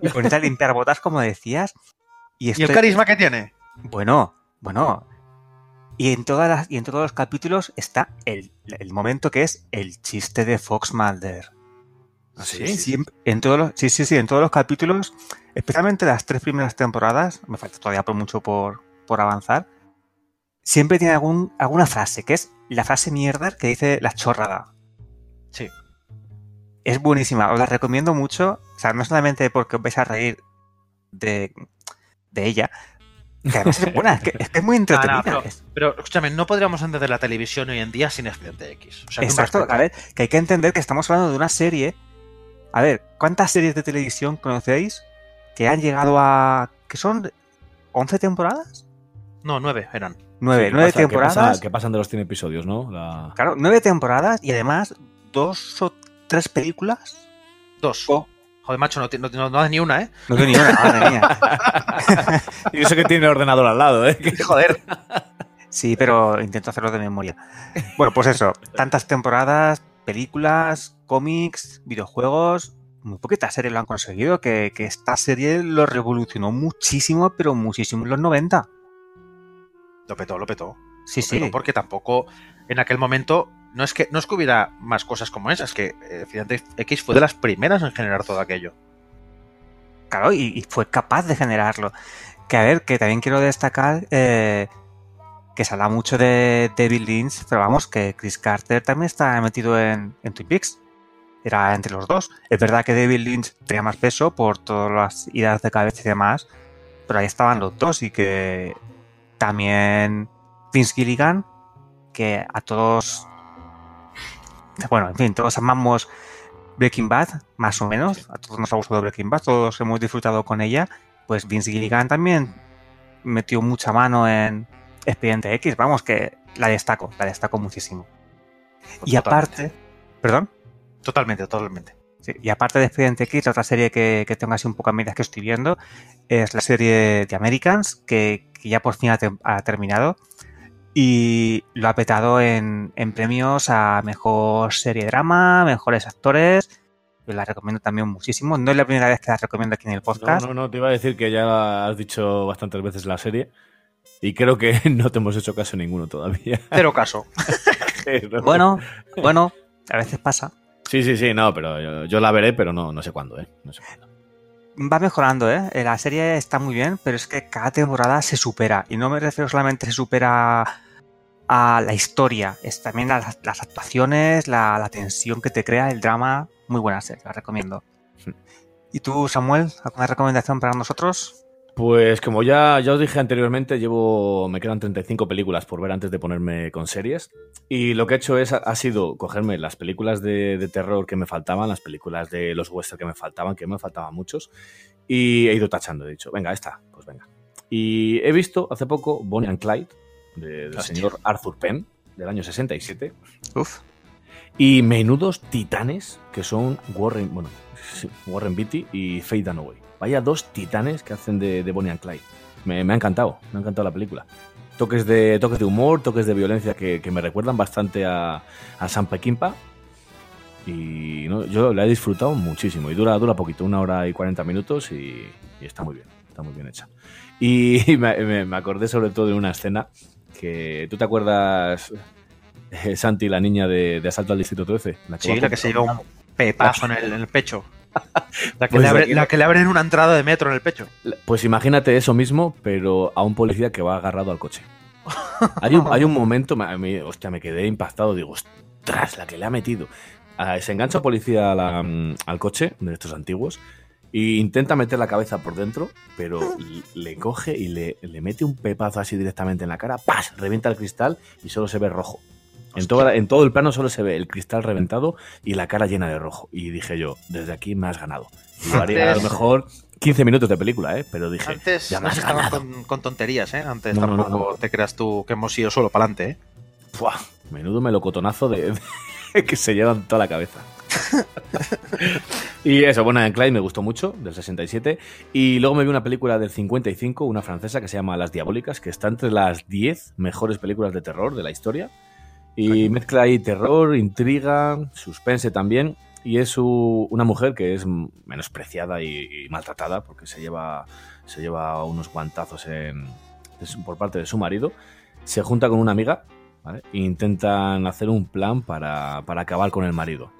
y ponerse a limpiar botas, como decías. Y, ¿Y el carisma que tiene? Bueno, bueno. Y en, todas las, y en todos los capítulos está el, el momento que es el chiste de Fox Mulder. ¿Ah, sí? Siempre- en todos los, sí, sí, sí, en todos los capítulos, especialmente las tres primeras temporadas, me falta todavía por mucho por, por avanzar, siempre tiene algún, alguna frase, que es la frase mierda que dice la chorrada. Sí. Es buenísima, os la recomiendo mucho, o sea, no solamente porque os vais a reír de, de ella, que además es buena, es que es, que es muy Ah, entretenida. no, pero, es- pero, escúchame, no podríamos entender la televisión hoy en día sin Expediente X. O sea, Exacto, a ver, que hay que entender que estamos hablando de una serie. A ver, ¿cuántas series de televisión conocéis que han llegado a. que son 11 temporadas? No, nueve eran. 9, Sí, que 9 pasa- que temporadas. pasa- Que pasan de los 100 episodios, ¿no? La- Claro, 9 temporadas y además dos o tres películas. Dos. Oh. Joder, macho, no, no, no, no das ni una, ¿eh? No tengo ni una, madre mía. Y eso que tiene el ordenador al lado, ¿eh? Joder. Sí, pero intento hacerlo de memoria. Bueno, pues eso, tantas temporadas, películas, cómics, videojuegos, muy poquitas series lo han conseguido, que, que esta serie lo revolucionó muchísimo, pero muchísimo en los 90. Lo petó, lo petó. Sí, Lo petó sí. Porque tampoco en aquel momento no es que no es que hubiera más cosas como esas, que eh, Expediente X fue de las primeras en generar todo aquello. Claro, y, y fue capaz de generarlo. Que a ver, que también quiero destacar eh, que se habla mucho de David Lynch, pero vamos, que Chris Carter también está metido en, en Twin Peaks. Era entre los dos. Es verdad que David Lynch tenía más peso por todas las ideas de cabeza y demás, pero ahí estaban los dos y que también Vince Gilligan, que a todos, bueno, en fin, todos amamos Breaking Bad, más o menos. A todos nos ha gustado Breaking Bad, todos hemos disfrutado con ella. Pues Vince Gilligan también metió mucha mano en Expediente X. Vamos, que la destaco, la destaco muchísimo. Y Totalmente. aparte, perdón. Totalmente, totalmente. Sí, y aparte de Expediente X, la otra serie que, que tengo así un poco a medias que estoy viendo es la serie de Americans, que, que ya por fin ha terminado y lo ha petado en, en premios a mejor serie drama, mejores actores. Yo la recomiendo también muchísimo. No es la primera vez que la recomiendo aquí en el No, podcast. no, no, te iba a decir que ya has dicho bastantes veces la serie y creo que no te hemos hecho caso ninguno todavía. Cero caso. No. Bueno, bueno, a veces pasa. Sí, sí, sí, no, pero yo, yo la veré, pero no, no sé cuándo, ¿eh? No sé cuándo. Va mejorando, ¿eh? La serie está muy bien, pero es que cada temporada se supera. Y no me refiero solamente se supera a la historia, es también a las, las actuaciones, la, la tensión que te crea, el drama. Muy buena serie, la recomiendo. ¿Y tú, Samuel, alguna recomendación para nosotros? Pues como ya, ya os dije anteriormente, llevo. me quedan 35 películas por ver antes de ponerme con series. Y lo que he hecho es, ha sido cogerme las películas de, de terror que me faltaban, las películas de los western que me faltaban, que me faltaban muchos, y he ido tachando, he dicho, venga, esta, pues venga. Y he visto hace poco Bonnie and Clyde, de- del señor Arthur Penn, del año 67. Uf. Y menudos titanes que son Warren, bueno, Warren Beatty y Faye Dunaway. Vaya dos titanes que hacen de, de Bonnie and Clyde. Me, me ha encantado, me ha encantado la película. Toques de, toques de humor, toques de violencia que, que me recuerdan bastante a, a Sam Peckinpah. Y no, yo la he disfrutado muchísimo. Y dura, dura poquito, una hora y 40 minutos y, y está muy bien, está muy bien hecha. Y me, me- me acordé sobre todo de una escena que... ¿Tú te acuerdas, eh, Santi, la niña de, de Asalto al Distrito 13? La Sí, la que se lleva un pepazo en el, en el pecho. La que, Pues le abre- la que le abren una entrada de metro en el pecho. Pues imagínate eso mismo, pero a un policía que va agarrado al coche. Hay un, hay un momento, me- hostia, me quedé impactado, digo, ostras, la que le ha metido. Ah, se engancha policía la, mm, al coche de estos antiguos e intenta meter la cabeza por dentro, pero le coge y le, le mete un pepazo así directamente en la cara, ¡pas! Revienta el cristal y solo se ve rojo. En, toda- en todo el plano solo se ve el cristal reventado y la cara llena de rojo. Y dije yo, desde aquí me has ganado. Y haría a lo mejor 15 minutos de película, ¿eh? Pero dije, Antes ya me has ganado. con, con tonterías, ¿eh? Antes No, no, tampoco no, te creas tú que hemos ido solo para adelante, ¿eh? Menudo melocotonazo de, de- que se llevan toda la cabeza. y eso, bueno, en Clyde me gustó mucho, del 67. Y luego me vi una película del 55, una francesa que se llama Las Diabólicas, que está entre las 10 mejores películas de terror de la historia. Y mezcla ahí terror, intriga, suspense también. Y es una mujer que es menospreciada y, y maltratada porque se lleva, se lleva unos guantazos en- por parte de su marido. Se junta con una amiga ¿vale? e intentan hacer un plan para, para acabar con el marido.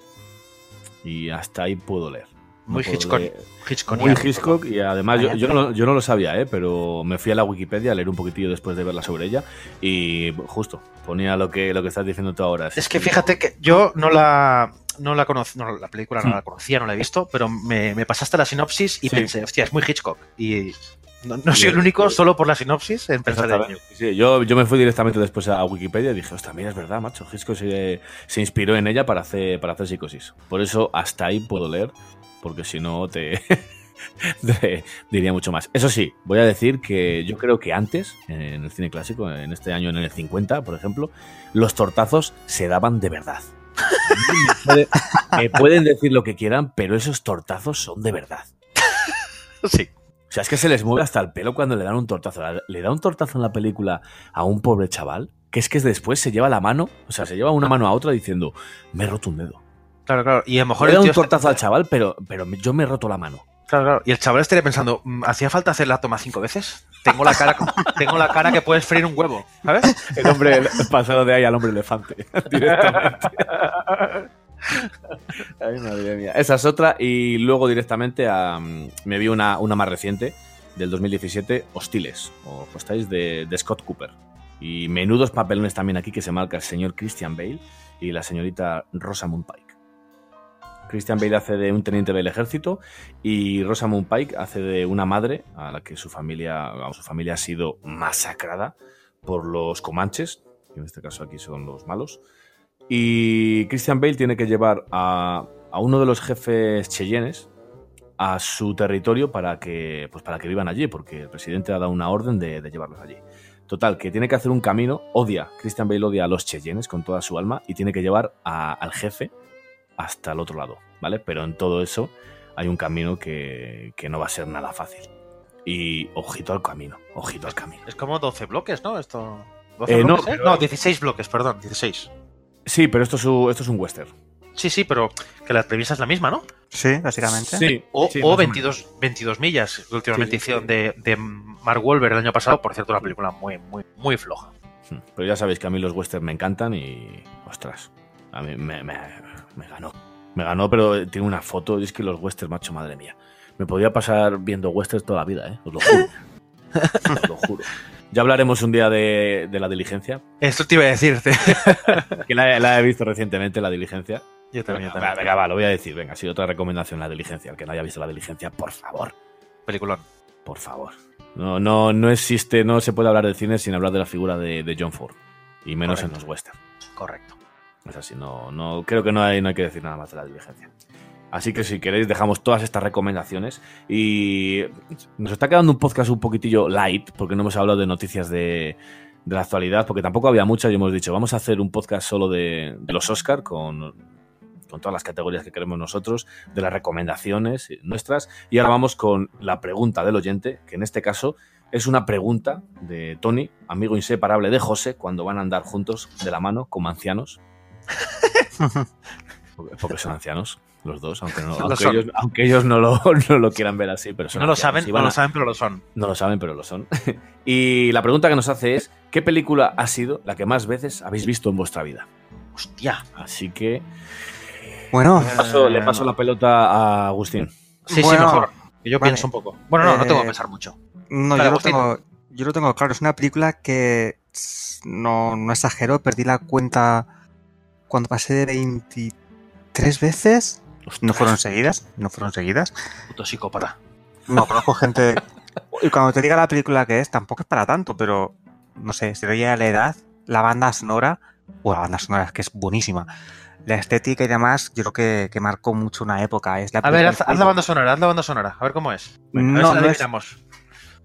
Y hasta ahí puedo leer. No Muy Hitchcock. leer- Hitchcock. muy Hitchcock y además yo, yo no, lo- yo no lo sabía, ¿eh? pero me fui a la Wikipedia a leer un poquitillo después de verla sobre ella y justo ponía lo que, lo que estás diciendo tú ahora. Es que fíjate que yo no la no la conocí, no, la película no la conocía, no la he visto, pero me, me pasaste la sinopsis y Sí. pensé, hostia, es muy Hitchcock. Y no, no soy el único, solo por la sinopsis, en pensar en ello. Exactamente. Sí, yo, yo me fui directamente después a Wikipedia y dije, ostras, mira, es verdad, macho. Hitchcock se, se inspiró en ella para hacer, para hacer psicosis. Por eso hasta ahí puedo leer, porque si no te, te diría mucho más. Eso sí, voy a decir que yo creo que antes, en el cine clásico, en este año, en el 50, por ejemplo, los tortazos se daban de verdad. Me puede- me pueden decir lo que quieran, pero esos tortazos son de verdad. Sí. O sea, es que se les mueve hasta el pelo cuando le dan un tortazo. Le da un tortazo en la película a un pobre chaval, que es que después se lleva la mano, o sea, se lleva una mano a otra diciendo, me he roto un dedo. Claro, claro. Y a lo mejor Le da un está- tortazo al chaval, pero, pero yo me he roto la mano. Claro, claro. Y el chaval estaría pensando, "Mm, ¿hacía falta hacer la toma cinco veces? Tengo la cara, tengo la cara que puedes freír un huevo, ¿sabes? El hombre pasado de ahí al hombre elefante. directamente. Ay, madre mía. Esa es otra. Y luego directamente a, me vi una, una más reciente, del 2017, Hostiles, o de, de Scott Cooper. Y menudos papelones también aquí que se marca el señor Christian Bale y la señorita Rosamund Pike. Christian Bale hace de un teniente del ejército y Rosamund Pike hace de una madre a la que su familia, su familia ha sido masacrada por los comanches, que en este caso aquí son los malos. Y Christian Bale tiene que llevar a, a uno de los jefes cheyennes a su territorio para que, pues para que vivan allí, porque el presidente ha dado una orden de, de llevarlos allí. Total, que tiene que hacer un camino, odia, Christian Bale odia a los cheyennes con toda su alma y tiene que llevar a- al jefe hasta el otro lado, ¿vale? Pero en todo eso hay un camino que, que no va a ser nada fácil. Y ojito al camino, ojito al camino. Es como 12 bloques, ¿no? Esto... ¿12 Eh, no, pero- no, 16 bloques, perdón, 16. Sí, pero esto es, un- esto es un western. Sí, sí, pero que la premisa es la misma, ¿no? Sí, básicamente. Sí, O, sí, o más o 22, 22 millas, que últimamente Sí, sí, hicieron de, de Mark Wahlberg el año pasado. Por cierto, una película muy, muy, muy floja. menos. Pero ya sabéis que a mí los western me encantan y. Ostras, a mí me, me- me ganó. Me ganó, pero tiene una foto. y Es que los westerns, macho, madre mía. Me podía pasar viendo westerns toda la vida, ¿eh? Os lo juro. Os lo juro. Ya hablaremos un día de, de la diligencia. Esto te iba a decirte. Que la, la he visto recientemente, la diligencia. Yo también, Venga, venga, va, lo voy a decir. Venga, sí, otra recomendación, la diligencia. El que no haya visto la diligencia, por favor. Peliculón. Por favor. No, no, no existe, no se puede hablar de cine sin hablar de la figura de, de John Ford. Y menos Correcto. en los westerns. Correcto. Es así, no, no, creo que no hay, no hay que decir nada más de la diligencia. Así que si queréis dejamos todas estas recomendaciones. Y nos está quedando un podcast un poquitillo light porque no hemos hablado de noticias de, de la actualidad porque tampoco había muchas y hemos dicho vamos a hacer un podcast solo de, de los Oscar con, con todas las categorías que queremos nosotros, de las recomendaciones nuestras. Y ahora vamos con la pregunta del oyente que en este caso es una pregunta de Tony, amigo inseparable de José, cuando van a andar juntos de la mano como ancianos. Porque- Porque son ancianos, los dos, aunque, no- aunque ellos, aunque ellos no, lo, no lo quieran ver así. Pero son No lo saben, no lo saben, pero lo son. no lo saben, pero lo son. y la pregunta que nos hace es: ¿qué película ha sido la que más veces habéis visto en vuestra vida? Hostia. Así que Bueno, le paso, le paso la pelota a Agustín. Sí, Bueno, sí, mejor. Que yo vale. pienso un poco. Bueno, no, no tengo que Eh, pensar mucho. no, Vale, yo, lo tengo, yo lo tengo claro. Es una película que no, no exagero. Perdí la cuenta cuando pasé de 23 veces. No fueron seguidas, no fueron seguidas. Puto psicópata. No, conozco gente. Y cuando te diga la película que es, tampoco es para tanto, pero no sé, si ya la edad, la banda sonora, o la banda sonora es que es buenísima. La estética y demás, yo creo que, que marcó mucho una época. Es la A ver, haz, la banda sonora, haz la banda sonora. A ver cómo es. A ver No, si la no es-.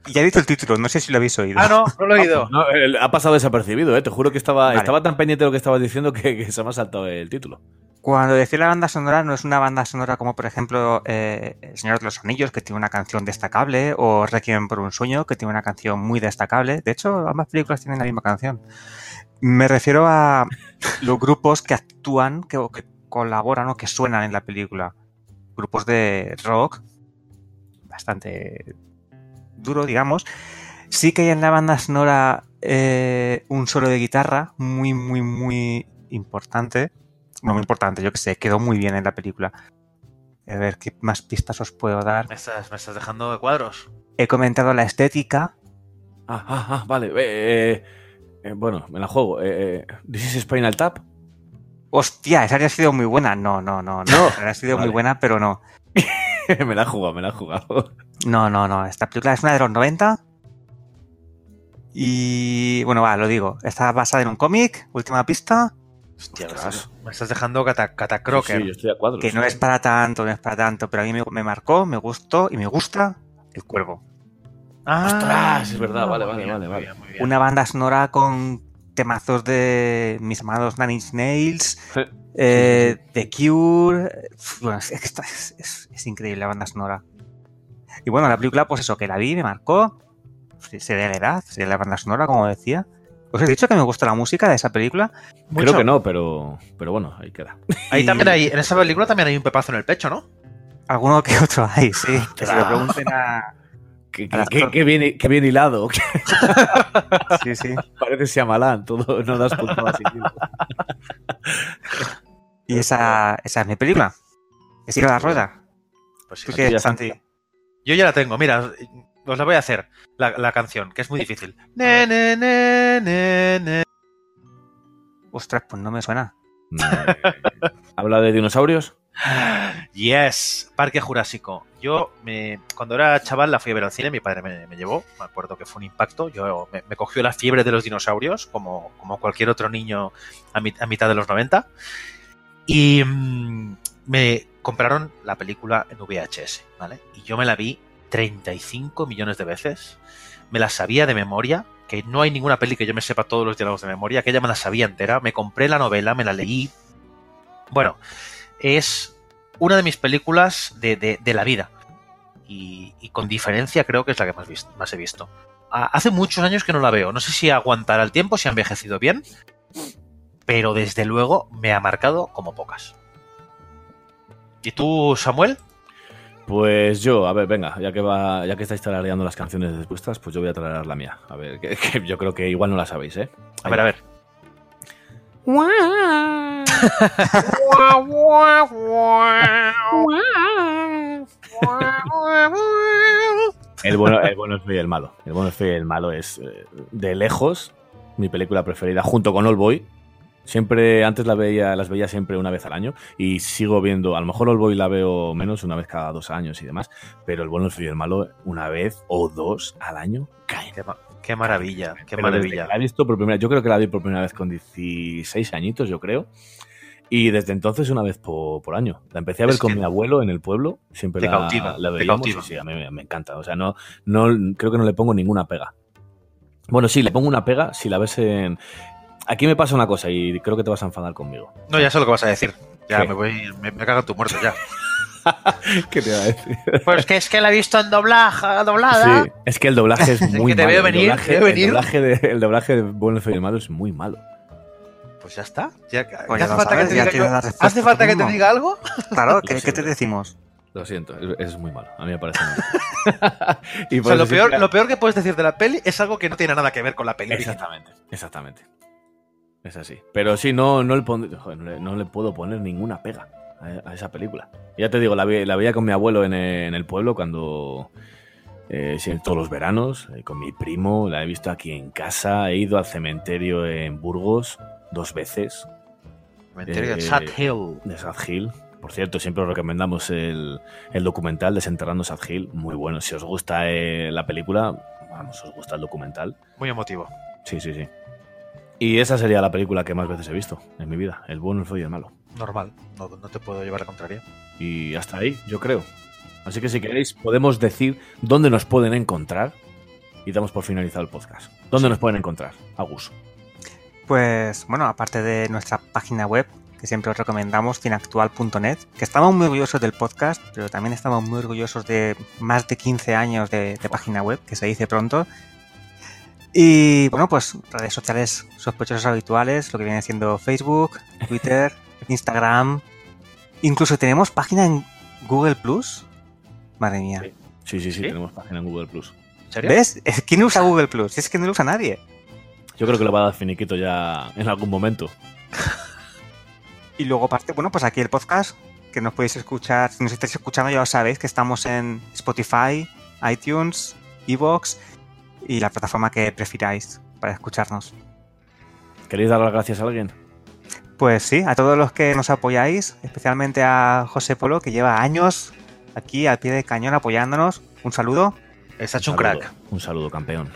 Ya he visto el título, no sé si lo habéis oído. Ah, no, no lo he oído. No, ha pasado desapercibido, ¿eh? te juro que estaba, Vale. estaba tan pendiente de lo que estabas diciendo que, que se me ha saltado el título. Cuando decía la banda sonora, no es una banda sonora como, por ejemplo, eh, El Señor de los Anillos, que tiene una canción destacable, o Requiem por un sueño, que tiene una canción muy destacable. De hecho, ambas películas tienen la misma canción. Me refiero a los grupos que actúan, que, que colaboran o que suenan en la película. Grupos de rock, bastante duro, digamos. Sí que hay en la banda sonora eh, un solo de guitarra muy, muy, muy importante. No muy importante, yo que sé, quedó muy bien en la película. A ver, ¿qué más pistas os puedo dar? Me estás, me estás dejando de cuadros. He comentado la estética. Ah, ah, ah, vale. eh, eh, eh, bueno, me la juego. Eh, ¿This is Spinal Tap? Hostia, esa habría sido muy buena. No, no, no, no. No. Habría sido Vale. muy buena, pero no. me la he jugado, me la he jugado. No, no, no. Esta película es una de los 90. Y bueno, va, lo digo. Está basada en un cómic, última pista, Hostia, me Ostras. estás, me estás dejando cata, catacroker. Sí, yo estoy a cuadros. que no es para tanto, no es para tanto, pero a mí me, me marcó, me gustó y me gusta El Cuervo. Ah, Ostras, es verdad, vale, vale, bien, vale, muy vale. bien, muy bien. Una banda sonora con temazos de mis amados Nine Inch Nails, eh, The Cure. Bueno, es, que está- es- es- es increíble la banda sonora. Y bueno, la película, pues eso, que la vi, me marcó. Sí, Sería la edad, sería la banda sonora, como decía. ¿Os he dicho que me gusta la música de esa película? Mucho. Creo que no, pero, pero bueno, ahí queda. Ahí Y- también hay, en esa película también hay un pepazo en el pecho, ¿no? Alguno que otro hay, sí. Que se lo pregunten a. Qué, A las qué- tor- qué bien, qué bien hilado. Sí, sí. Parece Shyamalan, todo no das sin hilo. Y esa, esa es mi película. Que siga la rueda. Pues sí, ¿Tú sí. qué, ya Santi? Yo ya la tengo, mira, os la voy a hacer, la, la canción, que es muy difícil. Ne, ne, ne, ne, ne. Ostras, pues no me suena. ¿Habla de dinosaurios? Yes, Parque Jurásico. Yo, me, cuando era chaval, la fui a ver al cine, mi padre me, me llevó, me acuerdo que fue un impacto. Yo me, me cogió la fiebre de los dinosaurios, como, como cualquier otro niño a, mi- a mitad de los 90. Y mm, me compraron la película en VHS, ¿vale? Y yo me la vi 35 millones de veces. Me la sabía de memoria, que no hay ninguna peli que yo me sepa todos los diálogos de memoria, aquella me la sabía entera. Me compré la novela, me la leí. Bueno, es una de mis películas de, de- de la vida. Y, con diferencia creo que es la que más, vis- más he visto. Hace muchos años que no la veo. No sé si aguantará el tiempo, si ha envejecido bien. Pero desde luego me ha marcado como pocas. ¿Y tú, Samuel? Pues yo, a ver, venga, ya que va, ya que estáis tarareando las canciones de vuestras, pues yo voy a tararear la mía. A ver, que, que yo creo que igual no la sabéis, ¿eh? A ver, a ver. El bueno, el bueno, y el malo. El bueno, y el malo es eh, de lejos mi película preferida, junto con All Boy. Siempre, antes la veía, las veía siempre una vez al año y sigo viendo, a lo mejor Boy la veo menos, una vez cada dos años y demás, pero el bueno, el feo y el malo, una vez o dos al año, caen. Qué, qué maravilla, qué Pero maravilla. La he visto por primera, yo creo que la vi por primera vez con 16 añitos, yo creo. Y desde entonces una vez por, por año. La empecé a ver Es con mi abuelo en el pueblo. Siempre te la, cautiva, la te veíamos. cautiva. y sí, a mí me, me encanta. O sea, no, no, creo que no le pongo ninguna pega. Bueno, sí, le pongo una pega si la ves en... Aquí me pasa una cosa y creo que te vas a enfadar conmigo. No, ya sé lo que vas a decir. Ya ¿Qué? me voy, me, me cago en tu muerto ya. ¿Qué te iba a decir? Pues que es que la he visto en doblaje, doblada. Sí, es que el doblaje es muy que te malo. veo El venir, doblaje- te veo venir. El doblaje, de, el doblaje de Bueno, el Feo y el Malo es muy malo. Pues ya está. Ya, Pues ¿qué ya hace falta sabes, que te diga tienes yo- la respuesta ¿Hace falta tú que te algo? Claro, ¿qué, ¿qué te decimos? Lo siento, es, es muy malo. A mí me parece malo. y O sea, lo peor, siempre- lo peor que puedes decir de la peli es algo que no tiene nada que ver con la peli. original. Exactamente, exactamente. Es así. Pero sí, no, no, le, pon- joder, no, le, no le puedo poner ninguna pega a, a esa película. Ya te digo, la, vi- la veía con mi abuelo en, eh, en el pueblo cuando... eh, todos los veranos, eh, con mi primo, la he visto aquí en casa, he ido al cementerio en Burgos dos veces, Cementerio de Eh, Sad Hill. de Sad Hill. Por cierto, siempre os recomendamos el, el documental Desenterrando Sad Hill, muy bueno. Si os gusta eh, la película, vamos, os gusta el documental, Muy emotivo. Sí, sí, sí. Y esa sería la película que más veces he visto en mi vida. El bueno, el feo y el malo. Normal. No, no te puedo llevar a contraria. Y hasta ahí, yo creo. Así que si queréis, podemos decir dónde nos pueden encontrar. Y damos por finalizado el podcast. ¿Dónde nos pueden encontrar? Agus. Pues bueno, aparte de nuestra página web, que siempre os recomendamos, cineactual.net, que estamos muy orgullosos del podcast, pero también estamos muy orgullosos de más de 15 años de, de página web, que se dice pronto. Y bueno, pues redes sociales sospechosos habituales, lo que viene siendo Facebook, Twitter, Instagram. Incluso tenemos página en Google Plus. Madre mía. Sí, sí, sí, ¿Sí? tenemos página en Google Plus. ¿Ves? Es- ¿Quién usa Google Plus? Es que no lo usa nadie. Yo creo que lo va a dar finiquito ya en algún momento. Y luego aparte, bueno, pues aquí el podcast, que nos podéis escuchar, si nos estáis escuchando ya lo sabéis, que estamos en Spotify, iTunes, Evox y la plataforma que prefiráis para escucharnos. ¿Queréis dar las gracias a alguien? Pues sí, a todos los que nos apoyáis, especialmente a José Polo, que lleva años aquí al pie del cañón apoyándonos. Un saludo. Está hecho un saludo, crack. Un saludo, campeón.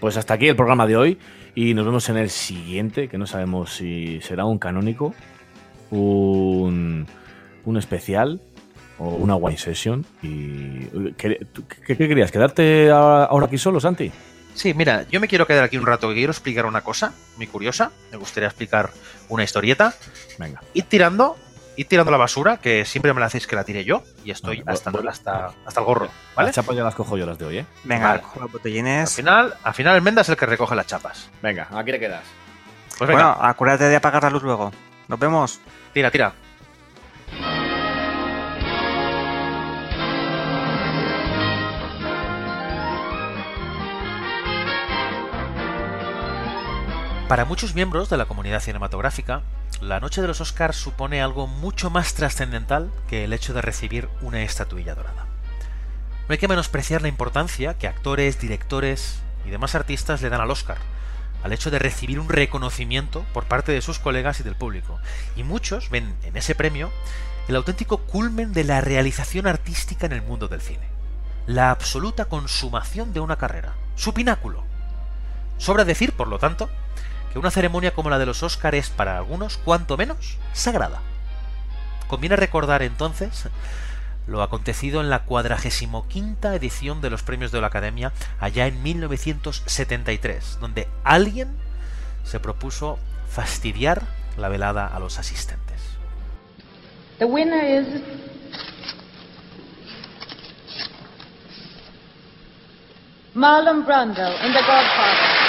Pues hasta aquí el programa de hoy y nos vemos en el siguiente, que no sabemos si será un canónico, un, un especial o una wine session. Y, ¿qué, tú- qué- qué querías? ¿Quedarte ahora aquí solo, Santi? Sí, mira, yo me quiero quedar aquí un rato, que quiero explicar una cosa muy curiosa. Me gustaría explicar una historieta. Venga. Ir tirando, ir tirando la basura, que siempre me la hacéis que la tire yo, y estoy Vale, hasta, hasta, hasta el gorro, ¿vale? Las chapas ya las cojo yo las de hoy, ¿eh? Venga, Vale. cojo los Al botellines. final, al final el Menda es el que recoge las chapas. Venga, aquí te quedas. Pues venga, Bueno, acuérdate de apagar la luz luego. Nos vemos. tira, tira. Para muchos miembros de la comunidad cinematográfica, la noche de los Oscars supone algo mucho más trascendental que el hecho de recibir una estatuilla dorada. No hay que menospreciar la importancia que actores, directores y demás artistas le dan al Oscar, al hecho de recibir un reconocimiento por parte de sus colegas y del público. Y muchos ven en ese premio el auténtico culmen de la realización artística en el mundo del cine. La absoluta consumación de una carrera, su pináculo. Sobra decir, por lo tanto, que una ceremonia como la de los Óscar es para algunos, cuanto menos, sagrada. Conviene recordar entonces lo acontecido en la cuadragésimo quinta edición de los premios de la Academia allá en 1973, donde alguien se propuso fastidiar la velada a los asistentes. The winner is Marlon Brando in The Godfather.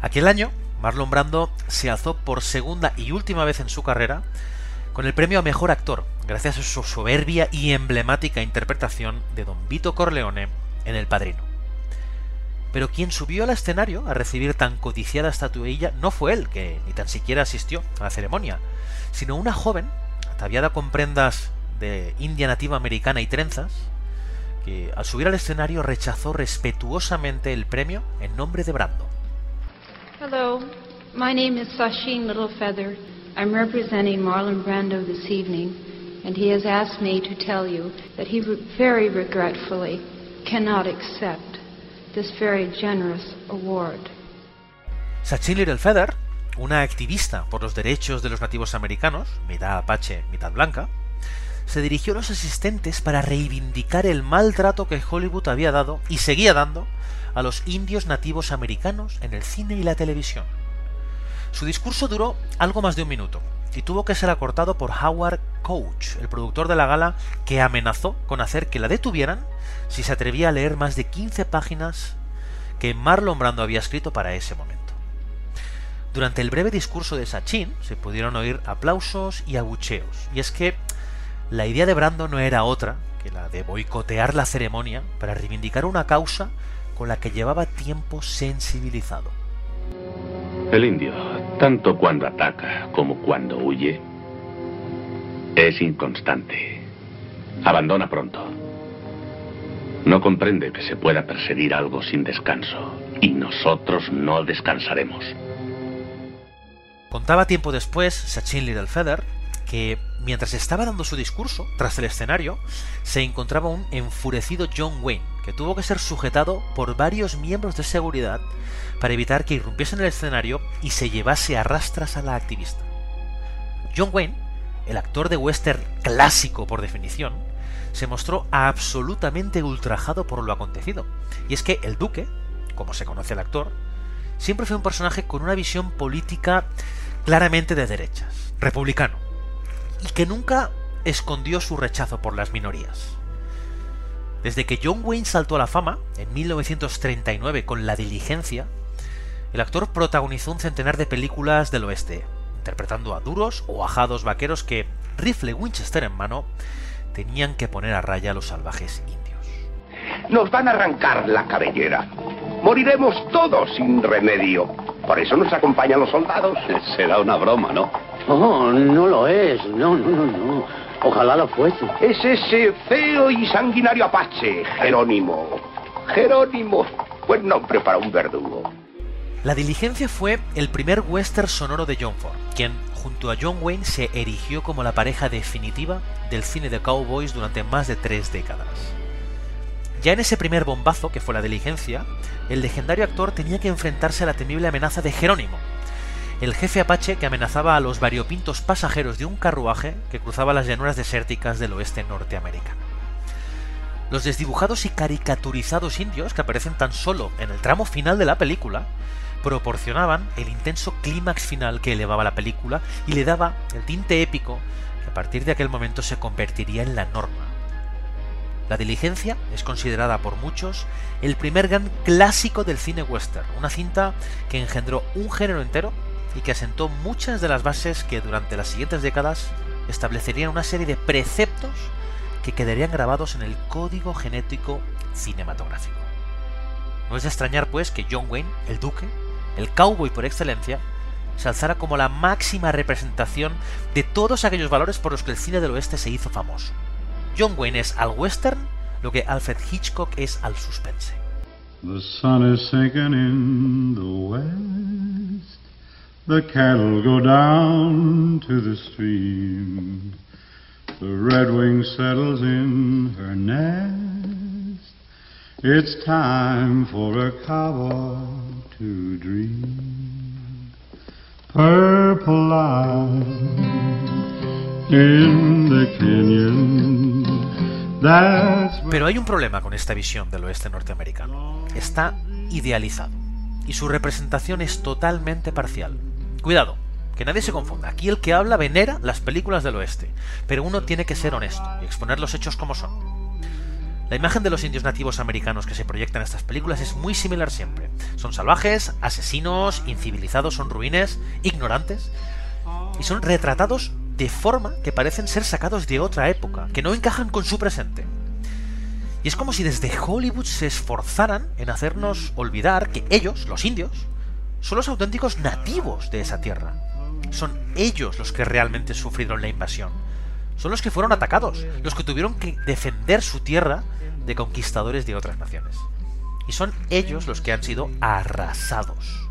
Aquel año, Marlon Brando se alzó por segunda y última vez en su carrera con el premio a Mejor Actor, gracias a su soberbia y emblemática interpretación de Don Vito Corleone en El Padrino. Pero quien subió al escenario a recibir tan codiciada estatuilla no fue él, que ni tan siquiera asistió a la ceremonia, sino una joven, ataviada con prendas de india nativa americana y trenzas, que al subir al escenario rechazó respetuosamente el premio en nombre de Brando. Hello, my name is Sasheen Littlefeather. I'm representing Marlon Brando this evening, and he has asked me to tell you that he very regretfully cannot accept this very generous award. Sachin Littlefeather, una activista por los derechos de los nativos americanos, mitad apache, mitad blanca, se dirigió a los asistentes para reivindicar el maltrato que Hollywood había dado y seguía dando a los indios nativos americanos en el cine y la televisión. Su discurso duró algo más de un minuto y tuvo que ser acortado por Howard Coach, el productor de la gala, que amenazó con hacer que la detuvieran si se atrevía a leer más de 15 páginas que Marlon Brando había escrito para ese momento. Durante el breve discurso de Sachin se pudieron oír aplausos y abucheos, y es que la idea de Brando no era otra que la de boicotear la ceremonia para reivindicar una causa con la que llevaba tiempo sensibilizado. El indio, tanto cuando ataca como cuando huye, es inconstante. Abandona pronto. No comprende que se pueda perseguir algo sin descanso, y nosotros no descansaremos. Contaba tiempo después Sachin Littlefeather que mientras estaba dando su discurso, tras el escenario, se encontraba un enfurecido John Wayne, que tuvo que ser sujetado por varios miembros de seguridad para evitar que irrumpiese en el escenario y se llevase a rastras a la activista. John Wayne, el actor de western clásico por definición, se mostró absolutamente ultrajado por lo acontecido. Y es que el duque, como se conoce el actor, siempre fue un personaje con una visión política claramente de derechas, republicano, y que nunca escondió su rechazo por las minorías. Desde que John Wayne saltó a la fama, en 1939 con La Diligencia, el actor protagonizó un centenar de películas del oeste, interpretando a duros o ajados vaqueros que, rifle Winchester en mano, tenían que poner a raya a los salvajes indios. Nos van a arrancar la cabellera. Moriremos todos sin remedio. Por eso nos acompañan los soldados. Será una broma, ¿no? Oh, no lo es. No, no, no, no. Ojalá lo fuese. Es ese feo y sanguinario apache, Jerónimo. Jerónimo. Buen nombre para un verdugo. La Diligencia fue el primer western sonoro de John Ford, quien junto a John Wayne se erigió como la pareja definitiva del cine de cowboys durante más de tres décadas. Ya en ese primer bombazo, que fue la diligencia, el legendario actor tenía que enfrentarse a la temible amenaza de Jerónimo, el jefe apache que amenazaba a los variopintos pasajeros de un carruaje que cruzaba las llanuras desérticas del oeste norteamericano. Los desdibujados y caricaturizados indios que aparecen tan solo en el tramo final de la película proporcionaban el intenso clímax final que elevaba la película y le daba el tinte épico que a partir de aquel momento se convertiría en la norma. La Diligencia es considerada por muchos el primer gran clásico del cine western, una cinta que engendró un género entero y que asentó muchas de las bases que durante las siguientes décadas establecerían una serie de preceptos que quedarían grabados en el código genético cinematográfico. No es de extrañar, pues, que John Wayne, el duque, el cowboy por excelencia, se alzara como la máxima representación de todos aquellos valores por los que el cine del oeste se hizo famoso. John Wayne es al western lo que Alfred Hitchcock es al suspense. The cattle go down to the stream. The redwing settles in her nest. It's time for a cowboy to dream. Purple light in the canyon. Pero hay un problema con esta visión del oeste norteamericano. Está idealizado. Y su representación es totalmente parcial. Cuidado, que nadie se confunda. Aquí el que habla venera las películas del oeste. Pero uno tiene que ser honesto y exponer los hechos como son. La imagen de los indios nativos americanos que se proyectan en estas películas es muy similar siempre. Son salvajes, asesinos, incivilizados, son ruines, ignorantes. Y son retratados de forma que parecen ser sacados de otra época, que no encajan con su presente. Y es como si desde Hollywood se esforzaran en hacernos olvidar que ellos, los indios, son los auténticos nativos de esa tierra. Son ellos los que realmente sufrieron la invasión. Son los que fueron atacados, los que tuvieron que defender su tierra de conquistadores de otras naciones. Y son ellos los que han sido arrasados.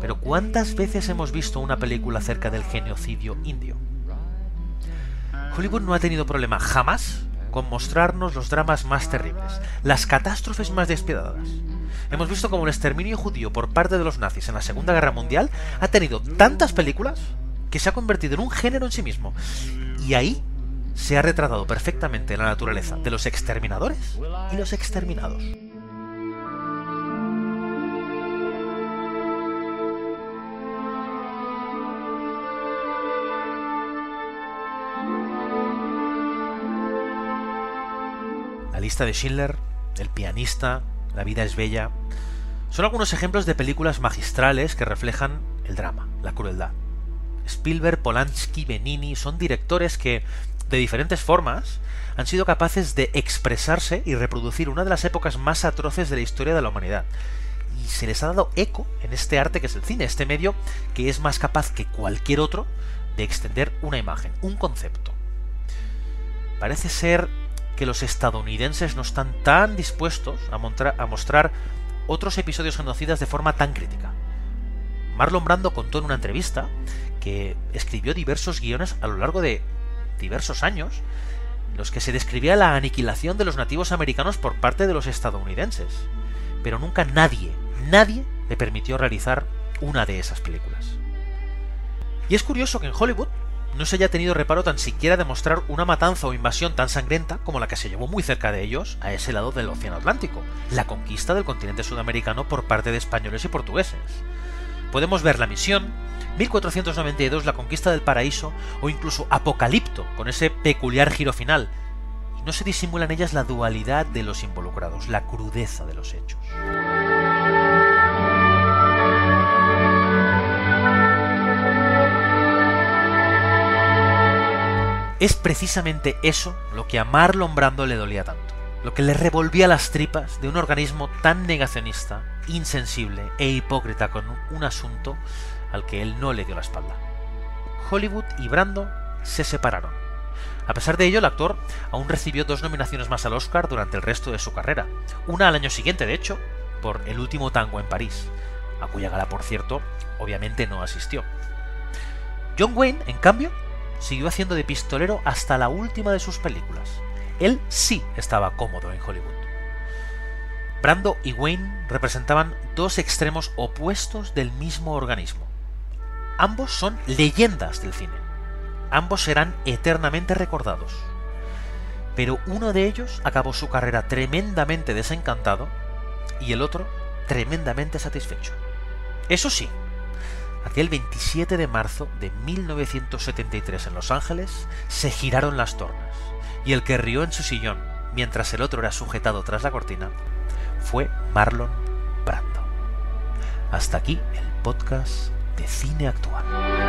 Pero ¿cuántas veces hemos visto una película acerca del genocidio indio? Hollywood no ha tenido problema jamás con mostrarnos los dramas más terribles, las catástrofes más despiadadas. Hemos visto como el exterminio judío por parte de los nazis en la Segunda Guerra Mundial ha tenido tantas películas que se ha convertido en un género en sí mismo. Y ahí se ha retratado perfectamente la naturaleza de los exterminadores y los exterminados. La lista de Schindler, El pianista, La vida es bella, son algunos ejemplos de películas magistrales que reflejan el drama, la crueldad. Spielberg, Polanski, Benini son directores que, de diferentes formas, han sido capaces de expresarse y reproducir una de las épocas más atroces de la historia de la humanidad. Y se les ha dado eco en este arte que es el cine, este medio que es más capaz que cualquier otro de extender una imagen, un concepto. Parece ser que los estadounidenses no están tan dispuestos a, a mostrar otros episodios genocidas de forma tan crítica. Marlon Brando contó en una entrevista que escribió diversos guiones a lo largo de diversos años en los que se describía la aniquilación de los nativos americanos por parte de los estadounidenses. Pero nunca nadie, nadie le permitió realizar una de esas películas. Y es curioso que en Hollywood no se haya tenido reparo tan siquiera de mostrar una matanza o invasión tan sangrienta como la que se llevó muy cerca de ellos a ese lado del Océano Atlántico, la conquista del continente sudamericano por parte de españoles y portugueses. Podemos ver la misión, 1492 la conquista del paraíso o incluso Apocalipto con ese peculiar giro final. No se disimula en ellas la dualidad de los involucrados, la crudeza de los hechos. Es precisamente eso lo que a Marlon Brando le dolía tanto, lo que le revolvía las tripas de un organismo tan negacionista, insensible e hipócrita con un asunto al que él no le dio la espalda. Hollywood y Brando se separaron. A pesar de ello, el actor aún recibió dos nominaciones más al Oscar durante el resto de su carrera, una al año siguiente, de hecho, por El último tango en París, a cuya gala, por cierto, obviamente no asistió. John Wayne, en cambio, siguió haciendo de pistolero hasta la última de sus películas. Él sí estaba cómodo en Hollywood. Brando y Wayne representaban dos extremos opuestos del mismo organismo. Ambos son leyendas del cine. Ambos serán eternamente recordados. Pero uno de ellos acabó su carrera tremendamente desencantado y el otro tremendamente satisfecho. Eso sí, aquel 27 de marzo de 1973 en Los Ángeles se giraron las tornas y el que rió en su sillón mientras el otro era sujetado tras la cortina fue Marlon Brando. Hasta aquí el podcast de cine actual.